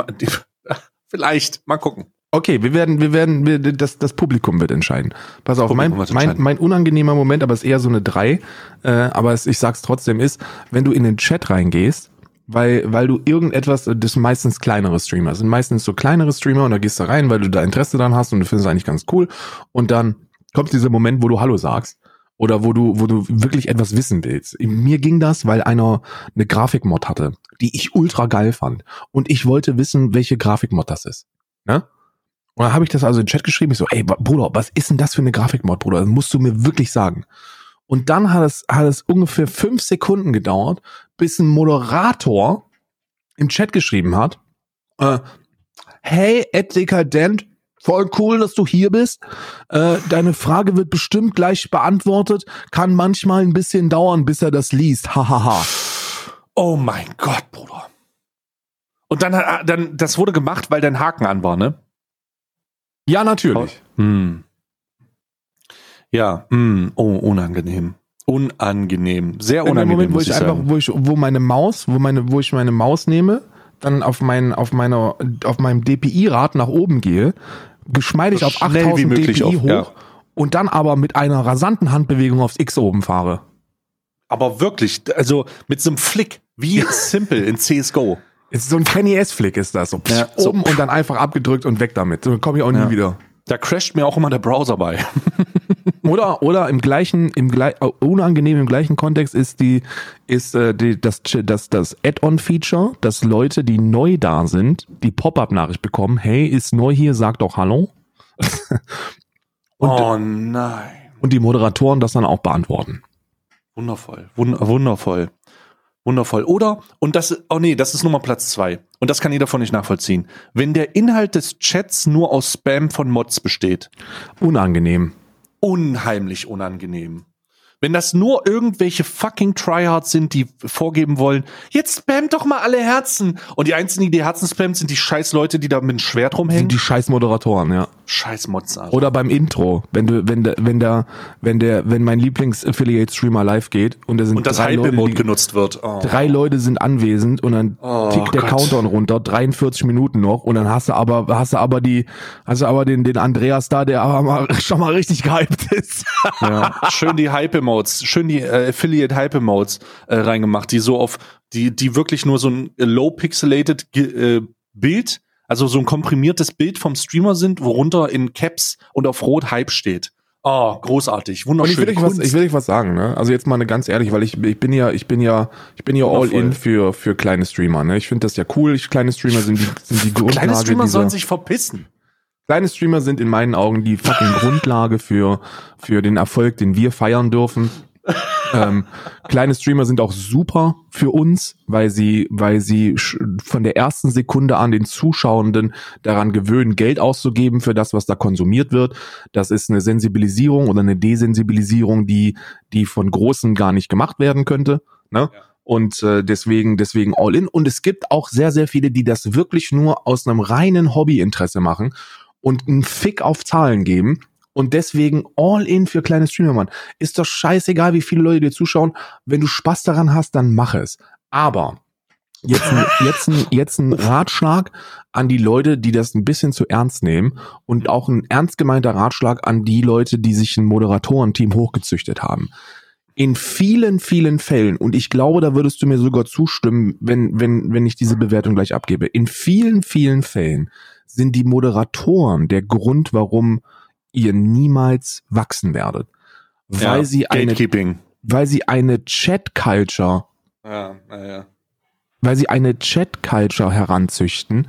<laughs> Vielleicht, mal gucken. Okay, wir werden, wir werden, wir, das, das Publikum wird entscheiden. Pass auf, mein, mein, mein unangenehmer Moment, aber es ist eher so eine drei, äh, aber es, ich sag's trotzdem ist, wenn du in den Chat reingehst weil, weil du irgendetwas, das sind meistens kleinere Streamer, das sind meistens so kleinere Streamer und da gehst du rein, weil du da Interesse dran hast und du findest es eigentlich ganz cool und dann kommt dieser Moment, wo du Hallo sagst oder wo du, wo du wirklich etwas wissen willst. Mir ging das, weil einer eine Grafikmod hatte, die ich ultra geil fand und ich wollte wissen, welche Grafikmod das ist. Ne? Und dann habe ich das also in den Chat geschrieben, ich so, ey, Bruder, was ist denn das für eine Grafikmod, Bruder? Das musst du mir wirklich sagen. Und dann hat es, hat es ungefähr fünf Sekunden gedauert, bis ein Moderator im Chat geschrieben hat, äh, hey, Ed Dekadent, voll cool, dass du hier bist. Äh, deine Frage wird bestimmt gleich beantwortet, kann manchmal ein bisschen dauern, bis er das liest. Hahaha. oh mein Gott, Bruder. Und dann, dann, das wurde gemacht, weil dein Haken an war, ne? Ja, natürlich. Hm. Ja, hm, oh, unangenehm. Unangenehm. Sehr unangenehm. In dem Moment, wo ich, ich einfach, wo ich, wo meine Maus, wo meine, wo ich meine Maus nehme, dann auf mein, auf meiner, auf meinem DPI-Rad nach oben gehe, geschmeidig auf 8000 DPI auf, hoch ja. und dann aber mit einer rasanten Handbewegung aufs X oben fahre. Aber wirklich, also mit so einem Flick, wie simple in CSGO. Ist so ein Kenny S-Flick ist das. So, ja, oben so. und dann einfach abgedrückt und weg damit. So komme ich auch nie wieder. Da crasht mir auch immer der Browser bei. <laughs> oder oder im gleichen im gleich äh, unangenehm im gleichen Kontext ist die ist äh, die, das das das Add-on-Feature, dass Leute, die neu da sind, die Pop-up-Nachricht bekommen: Hey, ist neu hier, sag doch Hallo. <laughs> und, oh nein. Und die Moderatoren das dann auch beantworten. Wundervoll, Wund wundervoll. Wundervoll. Oder, und das, oh nee, das ist Nummer Platz zwei. Und das kann jeder von nicht nachvollziehen. Wenn der Inhalt des Chats nur aus Spam von Mods besteht. Unangenehm. Unheimlich unangenehm. Wenn das nur irgendwelche fucking Tryhards sind, die vorgeben wollen, jetzt spammt doch mal alle Herzen. Und die einzigen, die die Herzen spammen, sind die scheiß Leute, die da mit dem Schwert rumhängen. Sind die scheiß Moderatoren, ja. Scheiß Mods, Alter. Oder beim Intro, wenn du, wenn der, wenn der, wenn der, wenn mein Lieblings-Affiliate-Streamer live geht und da sind und das drei Leute, die, genutzt wird. Oh. Drei Leute sind anwesend und dann oh, tickt der Gott. Countdown runter, 43 Minuten noch und dann hast du aber, hast du aber die, hast du aber den, den Andreas da, der aber mal, <laughs> schon mal richtig gehypt ist. ja, schön die Hype-Emotes, schön die äh, Affiliate Hype Emotes äh, reingemacht, die so auf die die wirklich nur so ein low pixelated äh, Bild, also so ein komprimiertes Bild vom Streamer sind, worunter in Caps und auf Rot Hype steht. Oh, großartig, wunderschön. Und ich will, euch was, ich will euch was sagen, ne? Also jetzt mal eine ganz ehrlich, weil ich, ich bin ja, ich bin ja, ich bin ja all in für, für kleine Streamer, ne? Ich finde das ja cool. Ich, kleine Streamer sind die, sind die Grundlage. Kleine Streamer sollen sich verpissen. Kleine Streamer sind in meinen Augen die fucking <laughs> Grundlage für, für den Erfolg, den wir feiern dürfen ähm, kleine Streamer sind auch super für uns, weil sie, weil sie von der ersten Sekunde an den Zuschauenden daran gewöhnen, Geld auszugeben für das, was da konsumiert wird. Das ist eine Sensibilisierung oder eine Desensibilisierung, die, die von Großen gar nicht gemacht werden könnte. Ne? Ja. Und äh, deswegen, deswegen all in. Und es gibt auch sehr, sehr viele, die das wirklich nur aus einem reinen Hobbyinteresse machen und einen Fick auf Zahlen geben und deswegen all in für kleine Streamer, Mann. Ist doch scheißegal, wie viele Leute dir zuschauen. Wenn du Spaß daran hast, dann mach es. Aber jetzt ein, <laughs> jetzt ein, jetzt ein Ratschlag an die Leute, die das ein bisschen zu ernst nehmen und auch ein ernst gemeinter Ratschlag an die Leute, die sich ein Moderatorenteam hochgezüchtet haben. In vielen, vielen Fällen, und ich glaube, da würdest du mir sogar zustimmen, wenn, wenn, wenn ich diese Bewertung gleich abgebe. In vielen, vielen Fällen sind die Moderatoren der Grund, warum ihr niemals wachsen werdet. Weil ja, sie eine, weil sie eine Chat-Culture, ja, ja, weil sie eine Chat-Culture heranzüchten,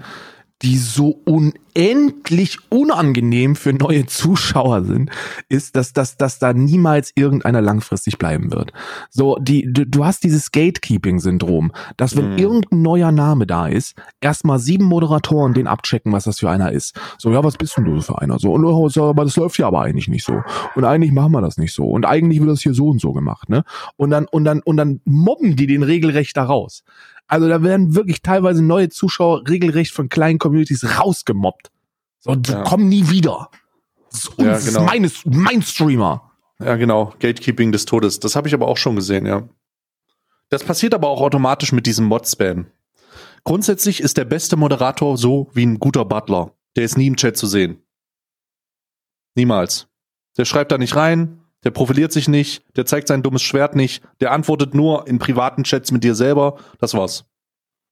die so unendlich unangenehm für neue Zuschauer sind, ist, dass, dass, dass da niemals irgendeiner langfristig bleiben wird. So, die, du, du hast dieses Gatekeeping-Syndrom, dass wenn mhm. irgendein neuer Name da ist, erstmal sieben Moderatoren den abchecken, was das für einer ist. So, ja, was bist denn du für einer? So, und oh, so, aber das läuft ja aber eigentlich nicht so. Und eigentlich machen wir das nicht so. Und eigentlich wird das hier so und so gemacht, ne? Und dann, und dann, und dann mobben die den regelrecht da raus. Also da werden wirklich teilweise neue Zuschauer regelrecht von kleinen Communities rausgemobbt. So, die Ja. kommen nie wieder. Das ist, Ja, uns, genau. ist mein, mein Streamer. Ja, genau. Gatekeeping des Todes. Das habe ich aber auch schon gesehen, ja. Das passiert aber auch automatisch mit diesem Mod-Spam. Grundsätzlich ist der beste Moderator so wie ein guter Butler. Der ist nie im Chat zu sehen. Niemals. Der schreibt da nicht rein, der profiliert sich nicht, der zeigt sein dummes Schwert nicht, der antwortet nur in privaten Chats mit dir selber. Das war's.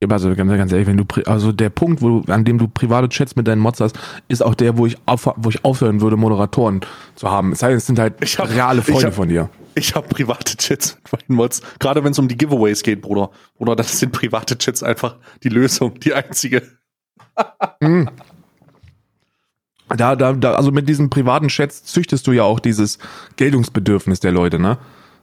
Also ganz, ganz ehrlich, wenn du also der Punkt, wo an dem du private Chats mit deinen Mods hast, ist auch der, wo ich auf, wo ich aufhören würde, Moderatoren zu haben. Es heißt, es sind halt Ich hab- reale Freunde hab- von dir. Ich habe private Chats mit meinen Mods. Gerade wenn es um die Giveaways geht, Bruder. Bruder, das sind private Chats einfach die Lösung, die einzige. Hm. <laughs> Da, da, da, also mit diesen privaten Chats züchtest du ja auch dieses Geltungsbedürfnis der Leute, ne?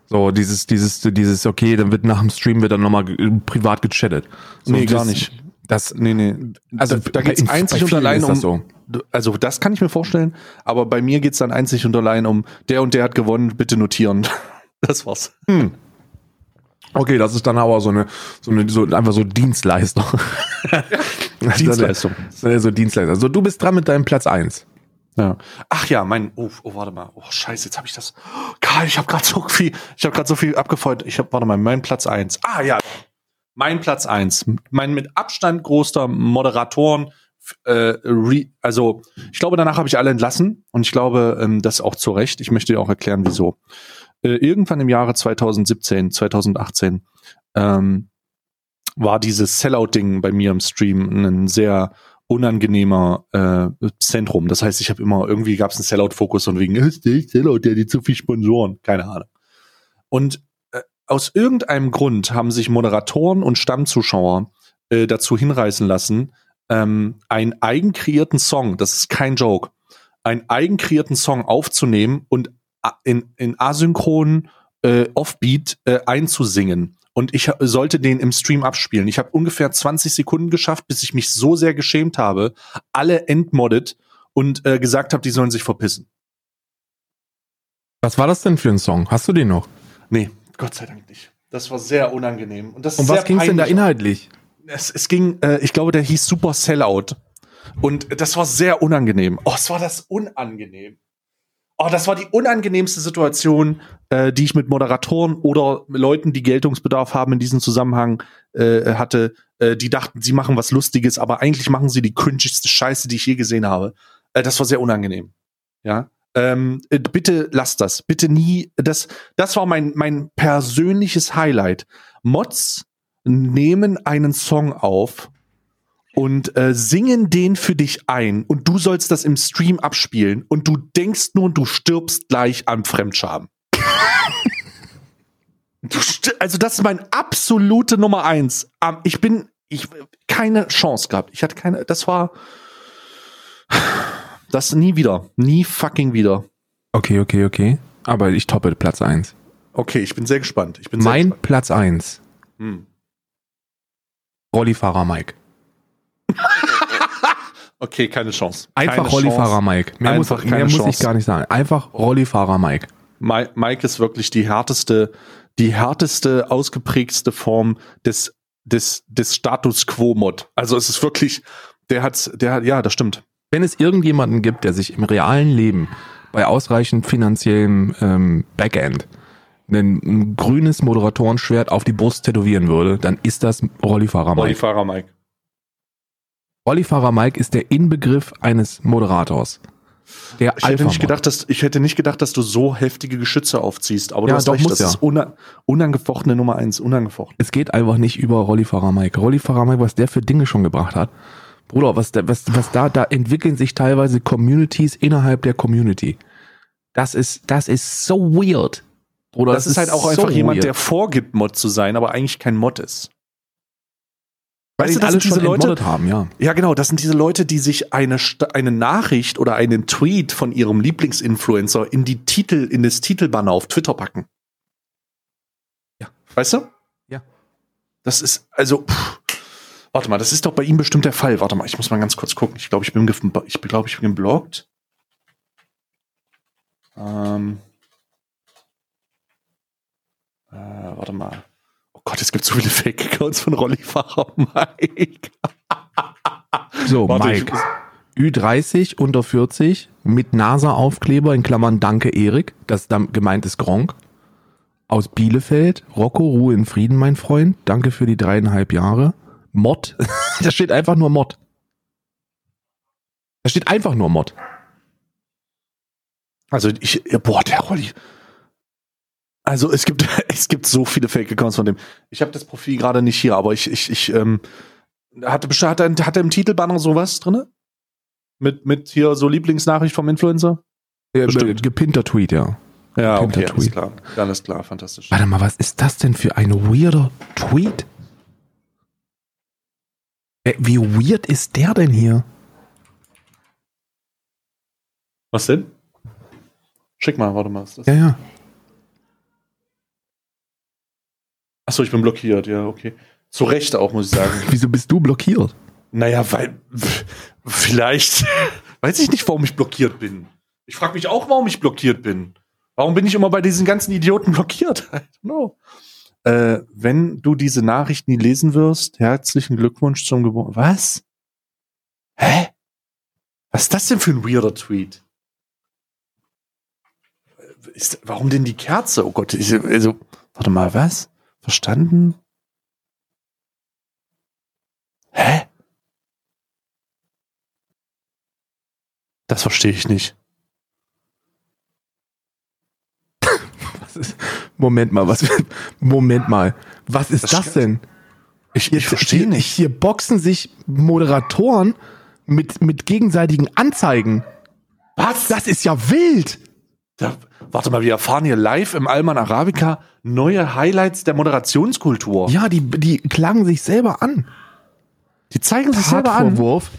So, dieses, dieses, dieses, okay, dann wird nach dem Stream wird dann nochmal privat gechattet. So, Nee, gar nicht. Das, Nee, nee. also da, da geht's bei- einzig und allein um. das so. Also, das kann ich mir vorstellen, aber bei mir geht's dann einzig und allein um, der und der hat gewonnen, bitte notieren. <laughs> Das war's. Hm. Okay, das ist dann aber so eine, so eine, so einfach so. Dienstleistung. <laughs> Das ist so Dienstleister. So, du bist dran mit deinem Platz eins. Ja. Ach ja, mein. Oh, oh warte mal. Oh Scheiße, jetzt habe ich das. Oh, Karl, ich habe gerade so viel. Ich habe gerade so viel abgefeuert. Ich habe, warte mal, mein Platz eins. Ah ja, mein Platz eins. Mein mit Abstand größter Moderatoren. Äh, re, also ich glaube, danach habe ich alle entlassen und ich glaube, ähm, das auch zu Recht. Ich möchte dir auch erklären, wieso. Äh, irgendwann im Jahre 2017, 2018 ähm, war dieses Sellout-Ding bei mir im Stream ein sehr unangenehmer äh, Zentrum. Das heißt, ich habe immer, irgendwie gab es einen Sellout-Fokus und wegen, Sellout, der hat zu viel Sponsoren. Keine Ahnung. Und äh, aus irgendeinem Grund haben sich Moderatoren und Stammzuschauer äh, dazu hinreißen lassen, ähm, einen eigenkreierten Song, das ist kein Joke, einen eigenkreierten Song aufzunehmen und in, in asynchron äh, Offbeat äh, einzusingen. Und ich sollte den im Stream abspielen. Ich habe ungefähr 20 Sekunden geschafft, bis ich mich so sehr geschämt habe, alle entmoddet und äh, gesagt habe, die sollen sich verpissen. Was war das denn für ein Song? Hast du den noch? Nee, Gott sei Dank nicht. Das war sehr unangenehm. Und, das ist was ging es denn da inhaltlich? Es, es ging, äh, ich glaube, der hieß Super Sellout. Und das war sehr unangenehm. Oh, es war das unangenehm. Oh, das war die unangenehmste Situation, äh, die ich mit Moderatoren oder Leuten, die Geltungsbedarf haben in diesem Zusammenhang äh, hatte, äh, die dachten, sie machen was Lustiges, aber eigentlich machen sie die cringigste Scheiße, die ich je gesehen habe. Äh, das war sehr unangenehm. Ja. Ähm, äh, bitte lasst das. Bitte nie. Das, das war mein, mein persönliches Highlight. Mods nehmen einen Song auf und äh, singen den für dich ein und du sollst das im Stream abspielen und du denkst nur, du stirbst gleich am Fremdscham. also das ist mein absolute Nummer eins. Ähm, ich bin, ich keine Chance gehabt. Ich hatte keine. Das war das nie wieder, nie fucking wieder. Okay, okay, okay. Aber ich toppe Platz eins. Okay, ich bin sehr gespannt. Ich bin Mein gespannt. Platz eins. Hm. Rollifahrer Mike. <laughs> Okay, keine Chance. Einfach keine Rollifahrer Chance. Mike. Mehr, muss, Einfach mehr keine muss ich gar nicht sagen. Einfach Rollifahrer Mike. Mi- Mike ist wirklich die härteste, die härteste, ausgeprägste Form des, des, des Status Quo Mod. Also es ist wirklich, der hat, der hat, ja, das stimmt. Wenn es irgendjemanden gibt, der sich im realen Leben bei ausreichend finanziellem ähm, Backend ein, ein grünes Moderatorenschwert auf die Brust tätowieren würde, dann ist das Rollifahrer Mike. Rollifahrer Mike. Rollifahrer Mike ist der Inbegriff eines Moderators. Der Ich hätte, nicht gedacht, dass, ich hätte nicht gedacht, dass du so heftige Geschütze aufziehst, aber Ja, du hast doch, recht, das ja. ist una, unangefochtene Nummer eins, unangefochten. Es geht einfach nicht über Rollifahrer Mike. Rollifahrer Mike, was der für Dinge schon gebracht hat. Bruder, was, da, was, was da, da entwickeln sich teilweise Communities innerhalb der Community. Das ist, das ist so weird. Bruder, Das, ist halt auch so einfach jemand, weird. der vorgibt, Mod zu sein, aber eigentlich kein Mod ist. Weißt du, das sind diese Leute, haben, ja. Ja, genau, das sind diese Leute, die sich eine, eine Nachricht oder einen Tweet von ihrem Lieblingsinfluencer in die Titel, in das Titelbanner auf Twitter packen. Ja. Weißt du? Ja. Das ist, also, pff, warte mal, das ist doch bei ihm bestimmt der Fall. Warte mal, ich muss mal ganz kurz gucken. Ich glaube, ich bin, ich glaube, ich bin geblockt. Ähm. Äh, warte mal. Oh Gott, es gibt so viele Fake-Accounts von Rollifahrer Mike. So, Warte, Mike. Ü30 unter 40 mit NASA-Aufkleber in Klammern Danke Erik, das gemeint ist Gronk. Aus Bielefeld, Rocco, Ruhe in Frieden, mein Freund. Danke für die dreieinhalb Jahre. Mod. <laughs> da steht einfach nur Mod. Da steht einfach nur Mod. Also ich, boah, der Rolli. Also es gibt, <laughs> es gibt so viele Fake-Accounts von dem. Ich habe das Profil gerade nicht hier, aber ich, ich, ich, ähm, hatte, hat, er, hat er im Titelbanner sowas drinne? Mit, mit hier so Lieblingsnachricht vom Influencer? Ja, Bestimmt. Gepinter Tweet, ja. Ja, okay, alles Tweet. klar. Alles klar, fantastisch. Warte mal, was ist das denn für ein weirder Tweet? Äh, wie weird ist der denn hier? Was denn? Schick mal, warte mal. Ist das? Ja, ja. Achso, ich bin blockiert, ja, okay. Zu Recht auch, muss ich sagen. <laughs> Wieso bist du blockiert? naja, weil, vielleicht, <laughs> weiß ich nicht, warum ich blockiert bin. Ich frage mich auch, warum ich blockiert bin. Warum bin ich immer bei diesen ganzen Idioten blockiert? <laughs> I don't know. Äh, wenn du diese Nachricht nie lesen wirst, herzlichen Glückwunsch zum Geburtstag. Was? Hä? Was ist das denn für ein weirder Tweet? Ist, warum denn die Kerze? Oh Gott, ich, also, warte mal, was? Verstanden? Hä? Das verstehe ich nicht. Was ist, Moment mal, was, Moment mal. Was ist Das das, denn? Ich, ich verstehe nicht. Hier boxen sich Moderatoren mit, mit gegenseitigen Anzeigen. Was? Das ist ja wild. Da, warte mal, wir erfahren hier live im Alman Arabica neue Highlights der Moderationskultur. Ja, die, die klagen sich selber an. Die zeigen sich selber an. Tatvorwurf,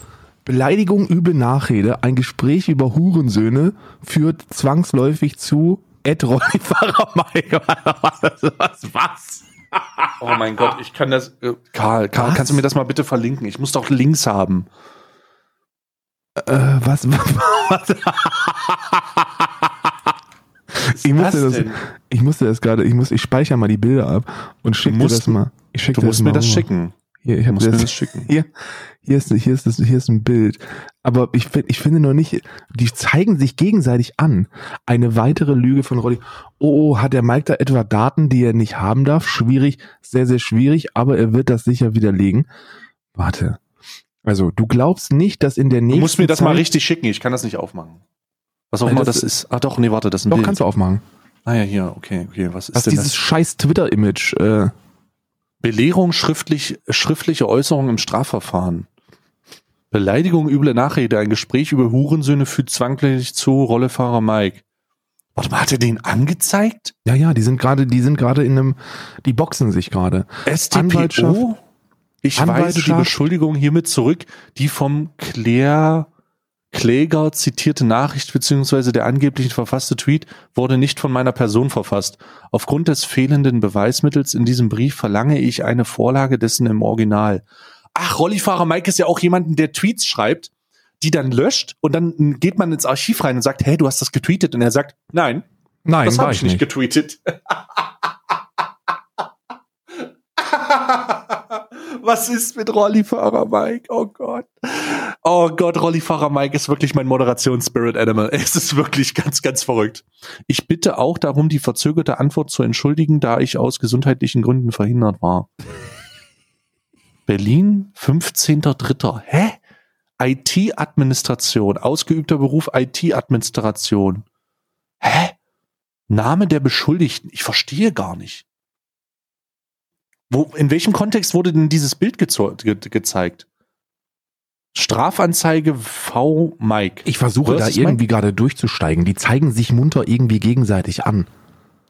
Beleidigung, üble Nachrede, ein Gespräch über Hurensöhne führt zwangsläufig zu Ed Mike. <laughs> Was? Was? was? Oh mein Gott, ich kann das. Äh, Karl, Karl, Was? kannst du mir das mal bitte verlinken? Ich muss doch Links haben. Äh, was? <laughs> was, was? Ich, musste das, denn? ich musste das gerade, ich muss, ich speichere mal die Bilder ab und schicke dir das mal. Ich schick Du musst mal mir das rüber. schicken. Hier, ich Du hab musst mir das, das schicken. <laughs> hier, hier ist, hier ist das, hier ist ein Bild. Aber ich finde, ich finde noch nicht, die zeigen sich gegenseitig an. Eine weitere Lüge von Rolli. Oh, oh, hat der Mike da etwa Daten, die er nicht haben darf? Schwierig, sehr, sehr schwierig, aber er wird das sicher widerlegen. Warte. Also, du glaubst nicht, dass in der Du nächsten musst mir das Zeit, mal richtig schicken. Ich kann das nicht aufmachen. Was auch immer das- das, ist. Ah doch, nee, warte, das ist ein Doch, Bild. kannst du aufmachen. ah ja, hier, okay, okay. Was ist Was denn dieses das? scheiß Twitter-Image, äh, Belehrung schriftlich, schriftliche Äußerung im Strafverfahren. Beleidigung, üble Nachrede, ein Gespräch über Hurensöhne führt zwangsläufig zu Rollefahrer Mike. Warte mal, hat er den angezeigt? ja, ja, die sind gerade, die sind gerade in einem, die boxen sich gerade. Anwaltschaft. StPO? Ich weise die Anwaltschaft. Beschuldigung hiermit zurück, die vom Claire Kläger zitierte Nachricht bzw. der angeblich verfasste Tweet wurde nicht von meiner Person verfasst. Aufgrund des fehlenden Beweismittels in diesem Brief verlange ich eine Vorlage dessen im Original. Ach, Rollifahrer Mike ist ja auch jemanden, der Tweets schreibt, die dann löscht und dann geht man ins Archiv rein und sagt, hey, du hast das getweetet und er sagt, nein, Nein, das habe ich nicht getweetet. <laughs> <laughs> Was ist mit Rollifahrer Mike? Oh Gott. Oh Gott, Rollifahrer Mike ist wirklich mein Moderations-Spirit Animal. <laughs> Es ist wirklich ganz, ganz verrückt. Ich bitte auch darum, die verzögerte Antwort zu entschuldigen, da ich aus gesundheitlichen Gründen verhindert war. <laughs> Berlin, 15.3. Hä? IT-Administration, ausgeübter Beruf IT-Administration. Hä? Name der Beschuldigten. Ich verstehe gar nicht. Wo, in welchem Kontext wurde denn dieses Bild ge gezeigt? Strafanzeige V. Mike. Ich versuche da irgendwie gerade durchzusteigen. Die zeigen sich munter irgendwie gegenseitig an.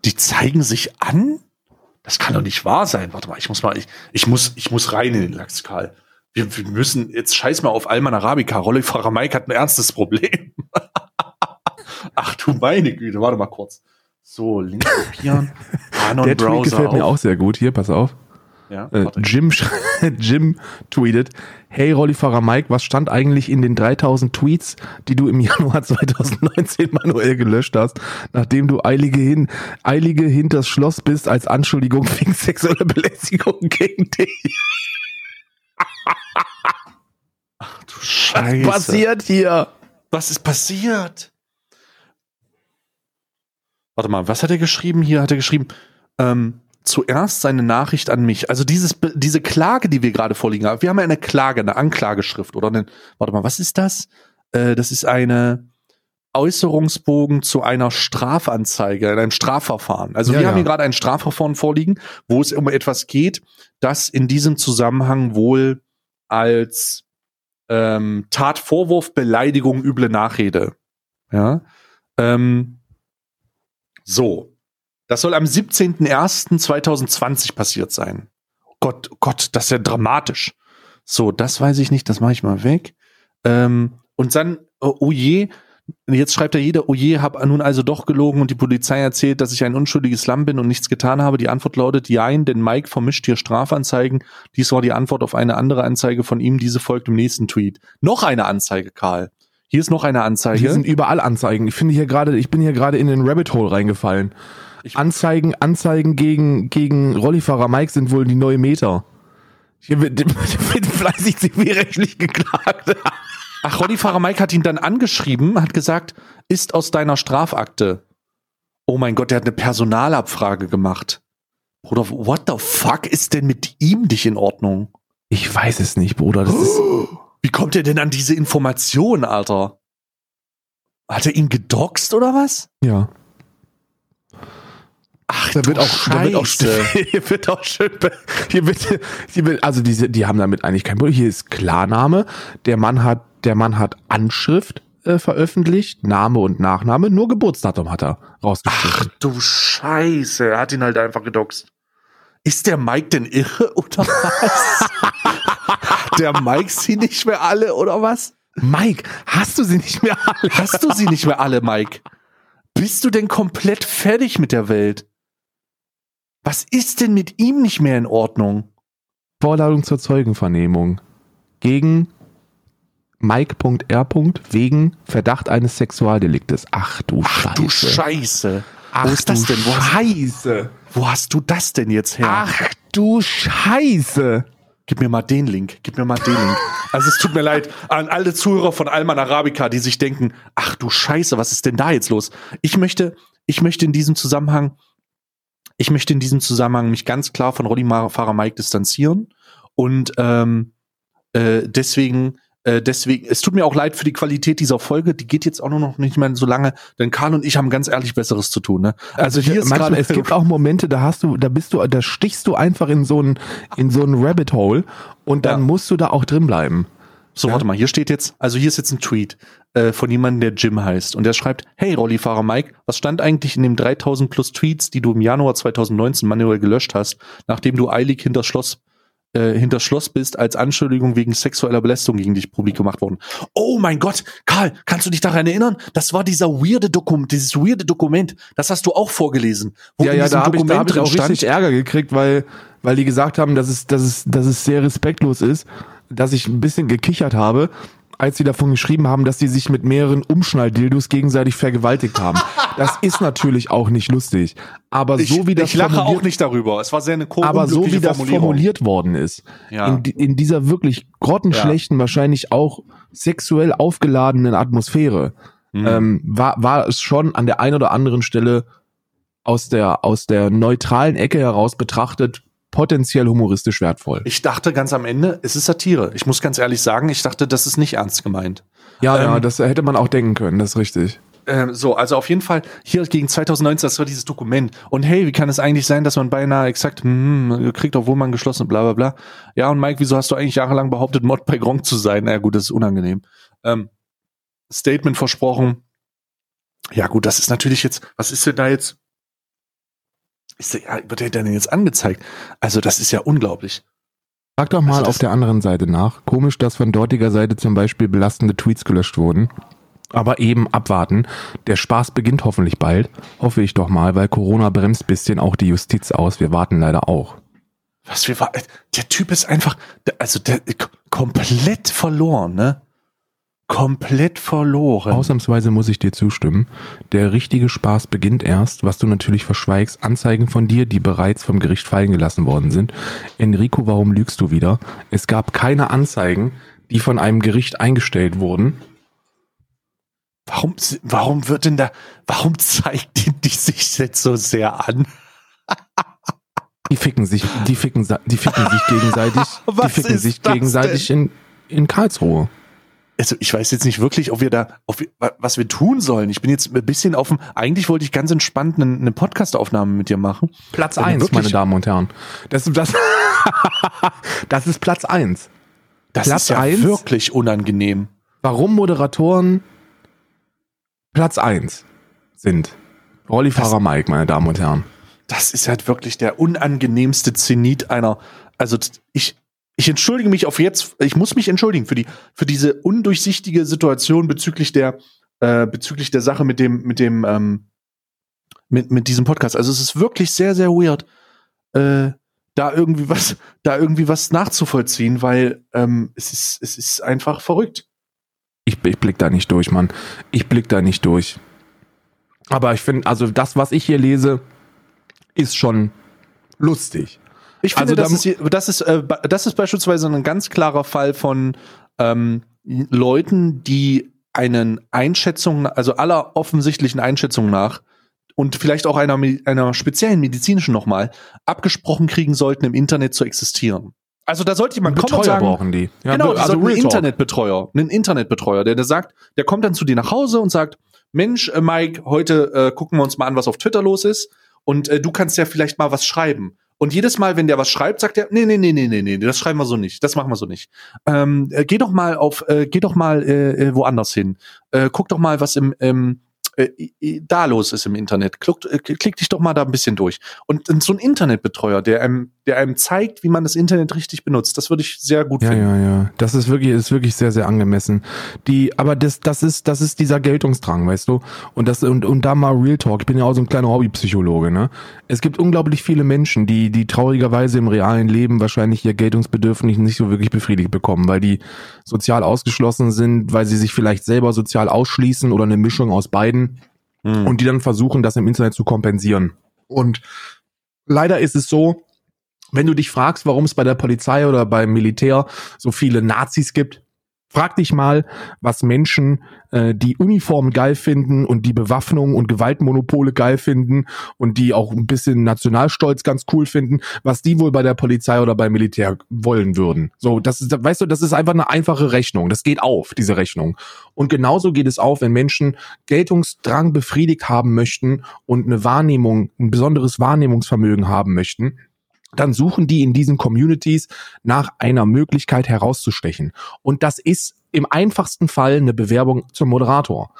Die zeigen sich an? Das kann doch nicht wahr sein. Warte mal, ich muss mal, ich, ich muss, ich muss rein in den Lachs, Karl. Wir, wir müssen, jetzt scheiß mal auf Alman Arabica. Rollifahrer Mike hat ein ernstes Problem. <laughs> Ach du meine Güte, warte mal kurz. So, Link kopieren. <laughs> Anon Der Tweet Browser gefällt mir auf. auch sehr gut. Hier, pass auf. Ja, Äh. Jim, <laughs> Jim tweetet, hey Rollifahrer Mike, was stand eigentlich in den 3000 Tweets, die du im <laughs> Januar 2019 manuell gelöscht hast, nachdem du eilige, hin, eilige hinters Schloss bist als Anschuldigung wegen sexueller Belästigung gegen dich? <laughs> du Scheiße. Was passiert hier? Was ist passiert? Warte mal, was hat er geschrieben? Hier hat er geschrieben, ähm, zuerst seine Nachricht an mich. Also dieses, diese Klage, die wir gerade vorliegen haben. Wir haben ja eine Klage, eine Anklageschrift oder eine, warte mal, was ist das? Äh, das ist eine Äußerungsbogen zu einer Strafanzeige, in einem Strafverfahren. Also Ja, wir ja. haben hier gerade ein Strafverfahren vorliegen, wo es um etwas geht, das in diesem Zusammenhang wohl als ähm, Tatvorwurf, Beleidigung, üble Nachrede. Ja. Ähm, so. Das soll am 17.01.2020 passiert sein. Gott, Gott, das ist ja dramatisch. So, das weiß ich nicht, das mache ich mal weg. Ähm, und dann, oh, oh je, jetzt schreibt er jeder, oh je, hab nun also doch gelogen und die Polizei erzählt, dass ich ein unschuldiges Lamm bin und nichts getan habe. Die Antwort lautet, jein, denn Mike vermischt hier Strafanzeigen. Dies war die Antwort auf eine andere Anzeige von ihm, diese folgt im nächsten Tweet. Noch eine Anzeige, Karl. Hier ist noch eine Anzeige. Hier sind überall Anzeigen. Ich finde hier gerade, ich bin hier gerade in den Rabbit Hole reingefallen. Ich- Anzeigen, Anzeigen gegen, gegen Rollifahrer Mike sind wohl die neue Meter. Hier wird, <laughs> wird fleißig zivilrechtlich geklagt. Ach, Rollifahrer Mike hat ihn dann angeschrieben, hat gesagt, ist aus deiner Strafakte. Oh mein Gott, der hat eine Personalabfrage gemacht. Bruder, what the fuck ist denn mit ihm nicht in Ordnung? Ich weiß es nicht, Bruder. Das ist, <gasps> Wie kommt er denn an diese Information, Alter? Hat er ihn gedoxt oder was? ja. Ach, Da wird auch, da wird auch, Scheiße. <laughs> hier wird auch schön, hier wird, hier wird, also diese, die haben damit eigentlich kein Problem. Hier ist Klarname. Der Mann hat, der Mann hat Anschrift äh, veröffentlicht, Name und Nachname, nur Geburtsdatum hat er Ach rausgestrichen. du Scheiße, er hat ihn halt einfach gedoxt. Ist der Mike denn irre oder was? <laughs> der Mike sie nicht mehr alle oder was? Mike, hast du sie nicht mehr alle? Hast du sie nicht mehr alle, Mike? Bist du denn komplett fertig mit der Welt? Was ist denn mit ihm nicht mehr in Ordnung? Vorladung zur Zeugenvernehmung gegen Mike.R. wegen Verdacht eines Sexualdeliktes. Ach du Scheiße. Du Scheiße. Ach Wo ist das du denn? Wo hast, Scheiße. wo hast du das denn jetzt her? Ach du Scheiße. Gib mir mal den Link. Gib mir mal den Link. Also es tut mir leid an alle Zuhörer von Alman Arabica, die sich denken, ach du Scheiße, was ist denn da jetzt los? Ich möchte, ich möchte in diesem Zusammenhang, ich möchte in diesem Zusammenhang mich ganz klar von Rollifahrer Mike distanzieren und ähm, äh, deswegen äh, deswegen, es tut mir auch leid für die Qualität dieser Folge. Die geht jetzt auch nur noch nicht mehr so lange, denn Karl und ich haben ganz ehrlich Besseres zu tun. Ne? Also hier ist Manchmal, es gibt auch Momente, da hast du, da bist du, da stichst du einfach in so ein, in so ein Rabbit Hole und dann Ja. musst du da auch drin bleiben. So, warte mal, hier steht jetzt, also hier ist jetzt ein Tweet äh, von jemandem, der Jim heißt. Und der schreibt, hey Rollifahrer Mike, was stand eigentlich in den 3000 plus Tweets, die du im Januar 2019 manuell gelöscht hast, nachdem du eilig hinter Schloss, äh, hinter Schloss bist, als Anschuldigung wegen sexueller Belästigung gegen dich publik gemacht worden. Oh mein Gott, Karl, kannst du dich daran erinnern? Das war dieser weirde Dokument, dieses weirde Dokument, das hast du auch vorgelesen. Wo Ja, ja, da habe ich, da hab ich auch richtig Ärger gekriegt, weil, weil die gesagt haben, dass es, dass es, dass es sehr respektlos ist, dass ich ein bisschen gekichert habe, als sie davon geschrieben haben, dass sie sich mit mehreren Umschnalldildos gegenseitig vergewaltigt haben. <laughs> Das ist natürlich auch nicht lustig. Aber ich, so wie das ich lache formuliert- auch nicht darüber. Es war sehr eine ko- aber so wie das formuliert worden ist, Ja. in, in dieser wirklich grottenschlechten, wahrscheinlich auch sexuell aufgeladenen Atmosphäre, Mhm. ähm, war, war es schon an der einen oder anderen Stelle aus der, aus der neutralen Ecke heraus betrachtet potenziell humoristisch wertvoll. Ich dachte ganz am Ende, es ist Satire. Ich muss ganz ehrlich sagen, ich dachte, das ist nicht ernst gemeint. Ja, ja, ähm, das hätte man auch denken können, das ist richtig. Ähm, so, also auf jeden Fall, hier gegen 2019, das war dieses Dokument. Und hey, wie kann es eigentlich sein, dass man beinahe exakt, hm, kriegt, obwohl man geschlossen, bla bla bla. Ja, und Mike, wieso hast du eigentlich jahrelang behauptet, Mod bei Gronk zu sein? Na ja, gut, das ist unangenehm. Ähm, Statement versprochen. Ja, gut, das ist natürlich jetzt, was ist denn da jetzt? Ist der, ja, wird der denn jetzt angezeigt? Also, das ist ja unglaublich. Frag doch mal Also auf der anderen Seite nach. Komisch, dass von dortiger Seite zum Beispiel belastende Tweets gelöscht wurden. Aber eben abwarten. Der Spaß beginnt hoffentlich bald. Hoffe ich doch mal, weil Corona bremst bisschen auch die Justiz aus. Wir warten leider auch. Was wir war, der Typ ist einfach, also der komplett verloren, ne? Komplett verloren. Ausnahmsweise muss ich dir zustimmen. Der richtige Spaß beginnt erst, was du natürlich verschweigst, Anzeigen von dir, die bereits vom Gericht fallen gelassen worden sind. Enrico, warum lügst du wieder? Es gab keine Anzeigen, die von einem Gericht eingestellt wurden. Warum, warum wird denn da, warum zeigt die, die sich jetzt so sehr an? Die ficken sich, die ficken, die ficken sich gegenseitig, <laughs> die ficken sich gegenseitig in, in Karlsruhe. Also ich weiß jetzt nicht wirklich, ob wir da, ob was wir tun sollen. Ich bin jetzt ein bisschen offen. Eigentlich wollte ich ganz entspannt eine, eine Podcast-Aufnahme mit dir machen. Platz eins, meine Damen und Herren. Das, das, <laughs> das ist Platz eins. Das Platz ist ja eins, wirklich unangenehm. Warum Moderatoren Platz eins sind. Rollifahrer das, Mike, meine Damen und Herren. Das ist halt wirklich der unangenehmste Zenit einer. Also ich, ich entschuldige mich auf jetzt, ich muss mich entschuldigen für die, für diese undurchsichtige Situation bezüglich der, äh, bezüglich der Sache mit dem, mit dem, ähm, mit, mit diesem Podcast. Also es ist wirklich sehr, sehr weird, äh, da irgendwie was, <laughs> da irgendwie was nachzuvollziehen, weil ähm, es ist, es ist einfach verrückt. Ich, ich blick da nicht durch, Mann. Ich blick da nicht durch. Aber ich finde, also das, was ich hier lese, ist schon lustig. Ich finde, also, das, ist, das, ist, äh, das ist beispielsweise ein ganz klarer Fall von ähm, Leuten, die einen Einschätzung, also aller offensichtlichen Einschätzungen nach und vielleicht auch einer, einer speziellen medizinischen nochmal, abgesprochen kriegen sollten, im Internet zu existieren. Also da sollte jemand kommen und sagen, brauchen die. Ja, genau, die also einen Internetbetreuer, einen Internetbetreuer, der, der sagt, der kommt dann zu dir nach Hause und sagt, Mensch, äh, Mike, heute äh, gucken wir uns mal an, was auf Twitter los ist und äh, du kannst ja vielleicht mal was schreiben. Und jedes Mal, wenn der was schreibt, sagt er, nee, nee, nee, nee, nee, nee, das schreiben wir so nicht, das machen wir so nicht. Ähm, äh, geh doch mal auf, äh, geh doch mal äh, äh woanders hin. Äh, guck doch mal, was im, ähm, äh, da los ist im Internet. Klick, äh, klick dich doch mal da ein bisschen durch. Und so ein Internetbetreuer, der einem, der einem zeigt, wie man das Internet richtig benutzt, das würde ich sehr gut ja, finden. Ja, ja, ja. Das ist wirklich, ist wirklich sehr, sehr angemessen. Die, aber das, das ist, das ist dieser Geltungsdrang, weißt du? Und das, und, und da mal Real Talk. Ich bin ja auch so ein kleiner Hobbypsychologe, ne? Es gibt unglaublich viele Menschen, die, die traurigerweise im realen Leben wahrscheinlich ihr Geltungsbedürfnis nicht so wirklich befriedigt bekommen, weil die sozial ausgeschlossen sind, weil sie sich vielleicht selber sozial ausschließen oder eine Mischung aus beiden mhm. und die dann versuchen, das im Internet zu kompensieren. Und leider ist es so, wenn du dich fragst, warum es bei der Polizei oder beim Militär so viele Nazis gibt, Frag dich mal, was Menschen, äh, die Uniformen geil finden und die Bewaffnung und Gewaltmonopole geil finden und die auch ein bisschen Nationalstolz ganz cool finden, was die wohl bei der Polizei oder beim Militär wollen würden. So, das ist, weißt du, das ist einfach eine einfache Rechnung. Das geht auf, diese Rechnung. Und genauso geht es auf, wenn Menschen Geltungsdrang befriedigt haben möchten und eine Wahrnehmung, ein besonderes Wahrnehmungsvermögen haben möchten dann suchen die in diesen Communities nach einer Möglichkeit herauszustechen. Und das ist im einfachsten Fall eine Bewerbung zum Moderator.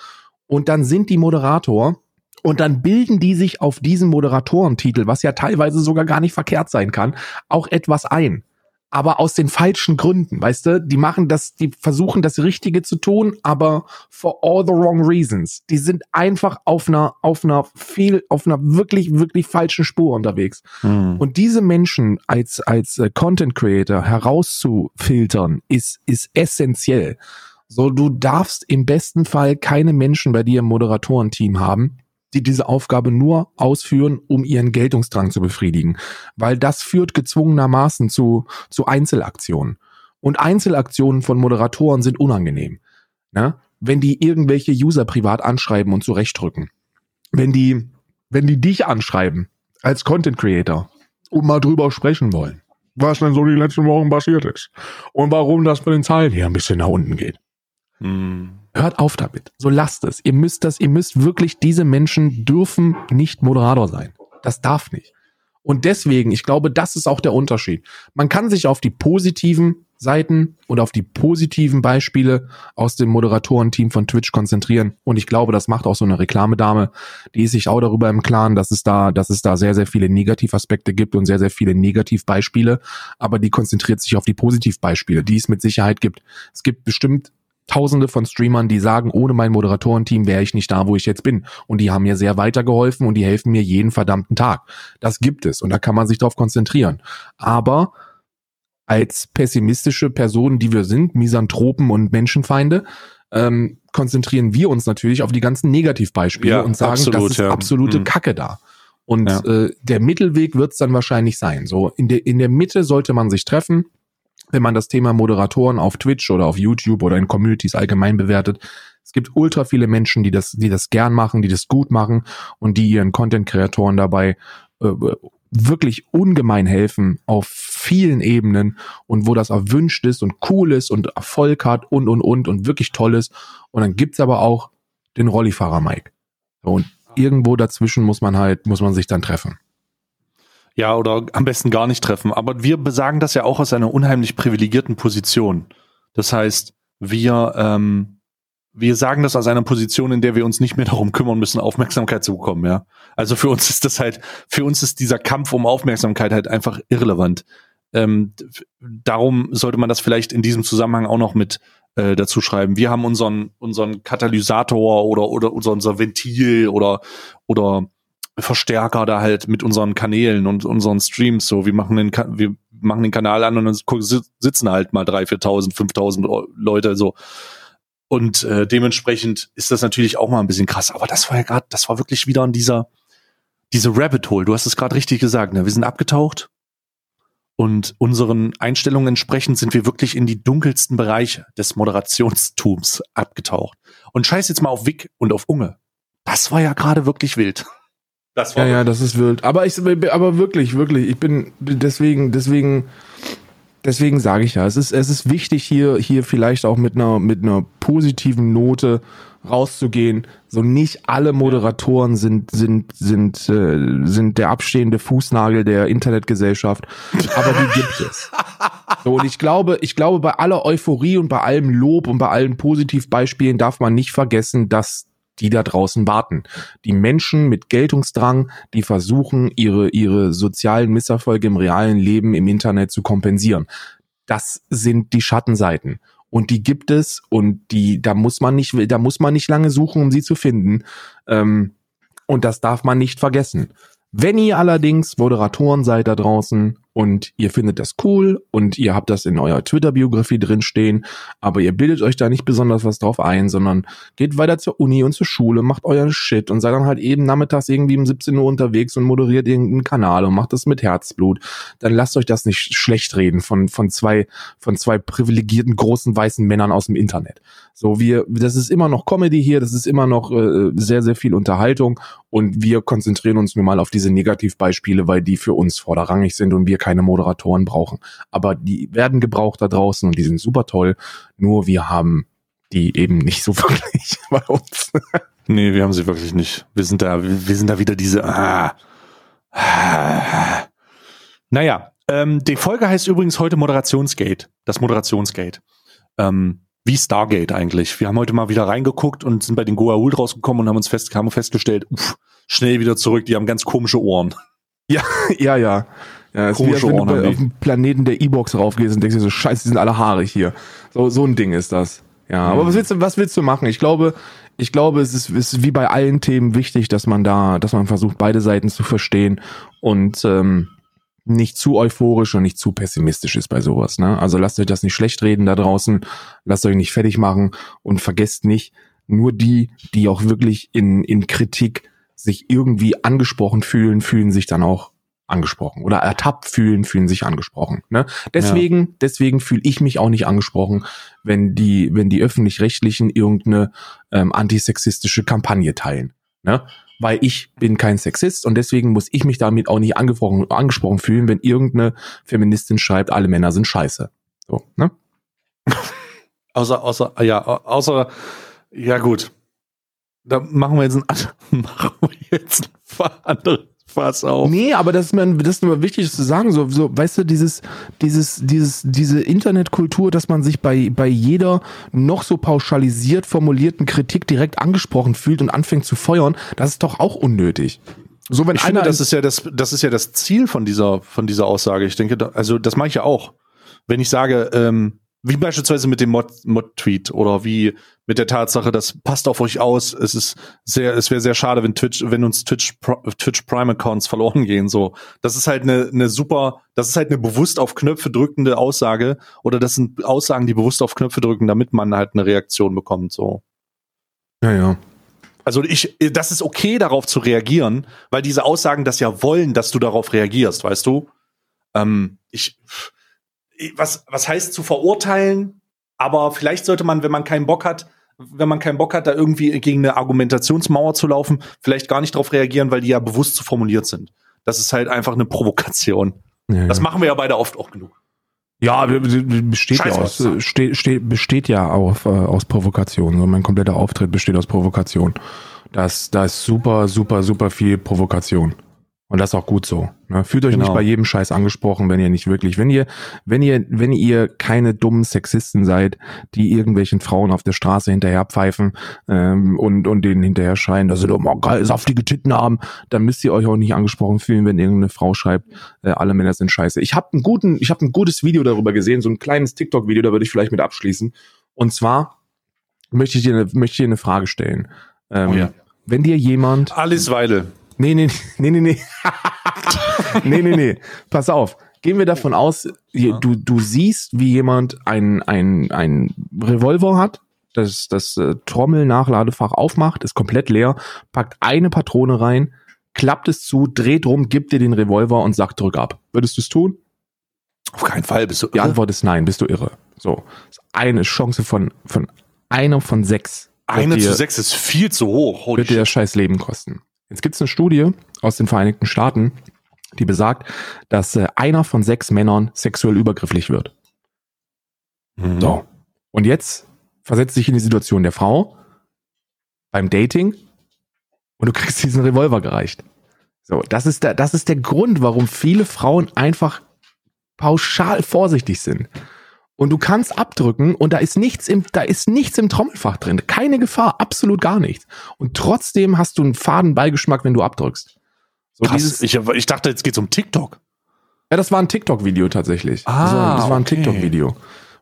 Und dann sind die Moderator und dann bilden die sich auf diesen Moderatorentitel, was ja teilweise sogar gar nicht verkehrt sein kann, auch etwas ein aber aus den falschen Gründen, weißt du? Die machen das, die versuchen das Richtige zu tun, aber for all the wrong reasons. Die sind einfach auf einer, auf einer viel, auf einer wirklich, wirklich falschen Spur unterwegs. Mhm. Und diese Menschen als, als äh, Content Creator herauszufiltern, ist, ist essentiell. So, du darfst im besten Fall keine Menschen bei dir im Moderatorenteam haben, die diese Aufgabe nur ausführen, um ihren Geltungsdrang zu befriedigen. Weil das führt gezwungenermaßen zu, zu Einzelaktionen. Und Einzelaktionen von Moderatoren sind unangenehm. Ne? Wenn die irgendwelche User privat anschreiben und zurechtdrücken. Wenn die, wenn die dich anschreiben als Content Creator und mal drüber sprechen wollen, was denn so die letzten Wochen passiert ist und warum das bei den Zahlen hier ein bisschen nach unten geht. Hm. Hört auf damit. So lasst es. Ihr müsst das, ihr müsst wirklich, diese Menschen dürfen nicht Moderator sein. Das darf nicht. Und deswegen, ich glaube, das ist auch der Unterschied. Man kann sich auf die positiven Seiten und auf die positiven Beispiele aus dem Moderatorenteam von Twitch konzentrieren. Und ich glaube, das macht auch so eine Reklamedame. Die ist sich auch darüber im Klaren, dass es da, dass es da sehr, sehr viele Negativaspekte gibt und sehr, sehr viele Negativbeispiele. Aber die konzentriert sich auf die Positivbeispiele, die es mit Sicherheit gibt. Es gibt bestimmt Tausende von Streamern, die sagen, ohne mein Moderatorenteam wäre ich nicht da, wo ich jetzt bin. Und die haben mir sehr weitergeholfen und die helfen mir jeden verdammten Tag. Das gibt es und da kann man sich darauf konzentrieren. Aber als pessimistische Personen, die wir sind, Misanthropen und Menschenfeinde, ähm, konzentrieren wir uns natürlich auf die ganzen Negativbeispiele Ja, und sagen, absolut, das ist ja. absolute Mhm. Kacke da. Und Ja. äh, der Mittelweg wird es dann wahrscheinlich sein. So in der in der Mitte sollte man sich treffen, wenn man das Thema Moderatoren auf Twitch oder auf YouTube oder in Communities allgemein bewertet. Es gibt ultra viele Menschen, die das die das gern machen, die das gut machen und die ihren Content-Kreatoren dabei äh, wirklich ungemein helfen auf vielen Ebenen und wo das erwünscht ist und cool ist und Erfolg hat und und und und wirklich toll ist. Und dann gibt's aber auch den Rollifahrer Mike. Und irgendwo dazwischen muss man halt, muss man sich dann treffen. Ja, oder am besten gar nicht treffen. Aber wir besagen das ja auch aus einer unheimlich privilegierten Position. Das heißt, wir, ähm, wir sagen das aus einer Position, in der wir uns nicht mehr darum kümmern müssen, Aufmerksamkeit zu bekommen, ja. Also für uns ist das halt, für uns ist dieser Kampf um Aufmerksamkeit halt einfach irrelevant. Ähm, darum sollte man das vielleicht in diesem Zusammenhang auch noch mit äh, dazu schreiben. Wir haben unseren, unseren Katalysator oder, oder unser, unser Ventil oder, oder Verstärker da halt mit unseren Kanälen und unseren Streams so. Wir machen den, wir machen den Kanal an und dann sitzen halt mal 3.000, 4.000, 5.000 Leute so. Und äh, dementsprechend ist das natürlich auch mal ein bisschen krass. Aber das war ja gerade, das war wirklich wieder an dieser, diese Rabbit Hole. Du hast es gerade richtig gesagt. Ne? Wir sind abgetaucht und unseren Einstellungen entsprechend sind wir wirklich in die dunkelsten Bereiche des Moderationstums abgetaucht. Und scheiß jetzt mal auf Wick und auf Unge. Das war ja gerade wirklich wild. Das Ja, ja, das ist wild. Aber ich, aber wirklich, wirklich, ich bin deswegen, deswegen, deswegen sage ich ja, es ist, es ist wichtig hier, hier vielleicht auch mit einer, mit einer positiven Note rauszugehen. So nicht alle Moderatoren sind, sind, sind, äh, sind der abstehende Fußnagel der Internetgesellschaft, aber die gibt es. So, und ich glaube, ich glaube, bei aller Euphorie und bei allem Lob und bei allen Positivbeispielen darf man nicht vergessen, dass die da draußen warten. Die Menschen mit Geltungsdrang, die versuchen, ihre, ihre sozialen Misserfolge im realen Leben im Internet zu kompensieren. Das sind die Schattenseiten. Und die gibt es und die, da muss man nicht, da muss man nicht lange suchen, um sie zu finden. Ähm, und das darf man nicht vergessen. Wenn ihr allerdings Moderatoren seid da draußen und ihr findet das cool und ihr habt das in eurer Twitter-Biografie drinstehen, aber ihr bildet euch da nicht besonders was drauf ein, sondern geht weiter zur Uni und zur Schule, macht euren Shit und seid dann halt eben nachmittags irgendwie um 17 Uhr unterwegs und moderiert irgendeinen Kanal und macht das mit Herzblut, dann lasst euch das nicht schlecht reden von, von zwei, von zwei privilegierten großen weißen Männern aus dem Internet. So, wir, das ist immer noch Comedy hier, das ist immer noch äh, sehr, sehr viel Unterhaltung. Und wir konzentrieren uns nur mal auf diese Negativbeispiele, weil die für uns vorderrangig sind und wir keine Moderatoren brauchen. Aber die werden gebraucht da draußen und die sind super toll. Nur wir haben die eben nicht so <laughs> wirklich bei uns. Nee, wir haben sie wirklich nicht. Wir sind da, wir sind da wieder diese. Ah, ah. Naja, ähm, die Folge heißt übrigens heute Moderationsgate. Das Moderationsgate. Ähm, wie Stargate eigentlich. Wir haben heute mal wieder reingeguckt und sind bei den Goa'uld rausgekommen und haben uns fest, haben festgestellt, uff, schnell wieder zurück, die haben ganz komische Ohren. ja, <laughs> ja, ja. Ja, es ist wie, als Komische wenn du auf dem Planeten der E-Box raufgehst und denkst dir so, scheiße, die sind alle haarig hier. So, so ein Ding ist das. Ja, aber Mhm. was willst du, was willst du machen? Ich glaube, ich glaube, es ist, es ist wie bei allen Themen wichtig, dass man da, dass man versucht, beide Seiten zu verstehen und ähm, nicht zu euphorisch und nicht zu pessimistisch ist bei sowas. Ne? Also lasst euch das nicht schlecht reden da draußen, lasst euch nicht fertig machen und vergesst nicht, nur die, die auch wirklich in, in Kritik sich irgendwie angesprochen fühlen, fühlen sich dann auch angesprochen oder ertappt fühlen, fühlen sich angesprochen. Ne? Deswegen, deswegen fühle ich mich auch nicht angesprochen, wenn die, wenn die öffentlich-rechtlichen irgendeine ähm, antisexistische Kampagne teilen. Ne? Weil ich bin kein Sexist und deswegen muss ich mich damit auch nicht angesprochen, angesprochen fühlen, wenn irgendeine Feministin schreibt, alle Männer sind scheiße. So, ne? <laughs> Außer, außer, ja, au- außer, ja gut. Da machen wir jetzt ein, <laughs> machen wir jetzt ein anderes Fass auf. Nee, aber das ist mir, das ist mir wichtig zu sagen. So, so, weißt du, dieses, dieses, dieses, diese Internetkultur, dass man sich bei, bei jeder noch so pauschalisiert formulierten Kritik direkt angesprochen fühlt und anfängt zu feuern, das ist doch auch unnötig. So, wenn Ich einer, finde, das ist ja das, das ist ja das Ziel von dieser, von dieser Aussage. Ich denke, da, also das mache ich ja auch. Wenn ich sage, ähm, Wie beispielsweise mit dem Mod-Tweet oder wie mit der Tatsache, das passt auf euch aus. Es ist sehr, es wäre sehr schade, wenn Twitch, wenn uns Twitch, Twitch Prime Accounts verloren gehen. So, das ist halt eine, eine super, das ist halt eine bewusst auf Knöpfe drückende Aussage oder das sind Aussagen, die bewusst auf Knöpfe drücken, damit man halt eine Reaktion bekommt. So. Ja, ja. Also ich, das ist okay, darauf zu reagieren, weil diese Aussagen das ja wollen, dass du darauf reagierst, weißt du? Ähm, ich, was, was heißt zu verurteilen? Aber vielleicht sollte man, wenn man keinen Bock hat, wenn man keinen Bock hat, da irgendwie gegen eine Argumentationsmauer zu laufen, vielleicht gar nicht darauf reagieren, weil die ja bewusst zu formuliert sind. Das ist halt einfach eine Provokation. Ja, das machen wir ja beide oft auch genug. Ja, besteht Scheiß ja aus, steht, steht, besteht ja auf, äh, aus Provokation. So mein kompletter Auftritt besteht aus Provokation. Das, da ist super, super, super viel Provokation. Und das ist auch gut so. Ne? Fühlt euch genau. nicht bei jedem Scheiß angesprochen, wenn ihr nicht wirklich, wenn ihr, wenn ihr, wenn ihr keine dummen Sexisten seid, die irgendwelchen Frauen auf der Straße hinterher pfeifen ähm, und, und denen hinterher schreien, dass sie doch mal geil saftige Titten haben, dann müsst ihr euch auch nicht angesprochen fühlen, wenn irgendeine Frau schreibt, äh, alle Männer sind scheiße. Ich habe einen guten, ich habe ein gutes Video darüber gesehen, so ein kleines TikTok-Video, da würde ich vielleicht mit abschließen. Und zwar möchte ich dir eine, möchte ich dir eine Frage stellen. Ähm, oh ja. Wenn dir jemand. Alice Weidel. Nee, nee, nee, nee, nee. <laughs> nee, nee, nee. Pass auf. Gehen wir davon aus, du, du siehst, wie jemand ein, ein, ein Revolver hat, das, das äh, Trommel-Nachladefach aufmacht, ist komplett leer, packt eine Patrone rein, klappt es zu, dreht rum, gibt dir den Revolver und sagt, drück ab. Würdest du es tun? Auf keinen Fall, bist du irre? Die Antwort ist nein, bist du irre. So. eine Chance von, von einer von sechs. Eine zu sechs ist viel zu hoch. Holy wird dir das scheiß Leben kosten. Jetzt gibt es eine Studie aus den Vereinigten Staaten, die besagt, dass äh, einer von sechs Männern sexuell übergrifflich wird. Mhm. So. Und jetzt versetzt sich in die Situation der Frau beim Dating und du kriegst diesen Revolver gereicht. So, das ist der, das ist der Grund, warum viele Frauen einfach pauschal vorsichtig sind und du kannst abdrücken und da ist nichts im, da ist nichts im Trommelfach drin. Keine Gefahr, absolut gar nichts. Und trotzdem hast du einen faden Beigeschmack, wenn du abdrückst. So Krass, ich, ich dachte, jetzt geht's um TikTok. Ja, das war ein TikTok-Video tatsächlich. Ah, das war, das war ein okay. TikTok-Video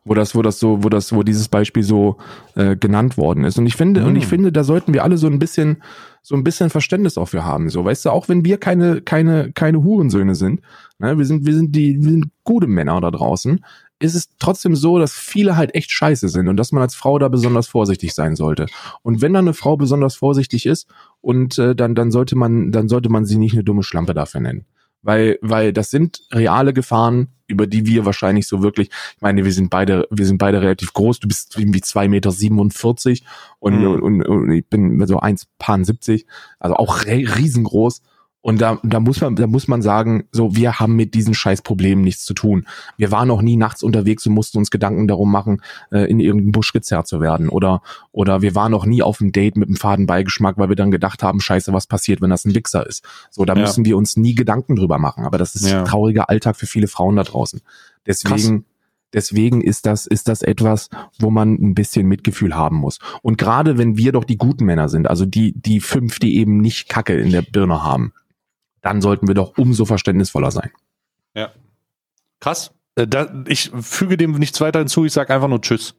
wo das, wo das so, wo das, wo dieses Beispiel so äh, genannt worden ist. Und ich finde, mm. und ich hm. finde, da sollten wir alle so ein bisschen, so ein bisschen Verständnis auch für haben. So, weißt du, auch wenn wir keine, keine, keine Hurensöhne sind, ne, wir sind, wir sind die, wir sind gute Männer da draußen, ist es trotzdem so, dass viele halt echt scheiße sind und dass man als Frau da besonders vorsichtig sein sollte. Und wenn dann eine Frau besonders vorsichtig ist und äh, dann dann sollte man dann sollte man sie nicht eine dumme Schlampe dafür nennen. Weil weil das sind reale Gefahren, über die wir wahrscheinlich so wirklich, ich meine, wir sind beide wir sind beide relativ groß, du bist irgendwie zwei Meter siebenundvierzig und, mhm. und, und, und ich bin so 1,70, also auch riesengroß und da, da muss man, da muss man sagen, so, wir haben mit diesen scheiß Problemen nichts zu tun. Wir waren noch nie nachts unterwegs und mussten uns Gedanken darum machen, äh, in irgendeinen Busch gezerrt zu werden. Oder, oder wir waren noch nie auf einem Date mit einem faden Beigeschmack, weil wir dann gedacht haben, scheiße, was passiert, wenn das ein Wichser ist. So, da ja. müssen wir uns nie Gedanken drüber machen. Aber das ist ja. trauriger Alltag für viele Frauen da draußen. Deswegen, Krass. Deswegen ist das, ist das etwas, wo man ein bisschen Mitgefühl haben muss. Und gerade wenn wir doch die guten Männer sind, also die, die fünf, die eben nicht Kacke in der Birne haben, dann sollten wir doch umso verständnisvoller sein. Ja. Krass. Äh, da, ich füge dem nichts weiter hinzu, ich sage einfach nur Tschüss.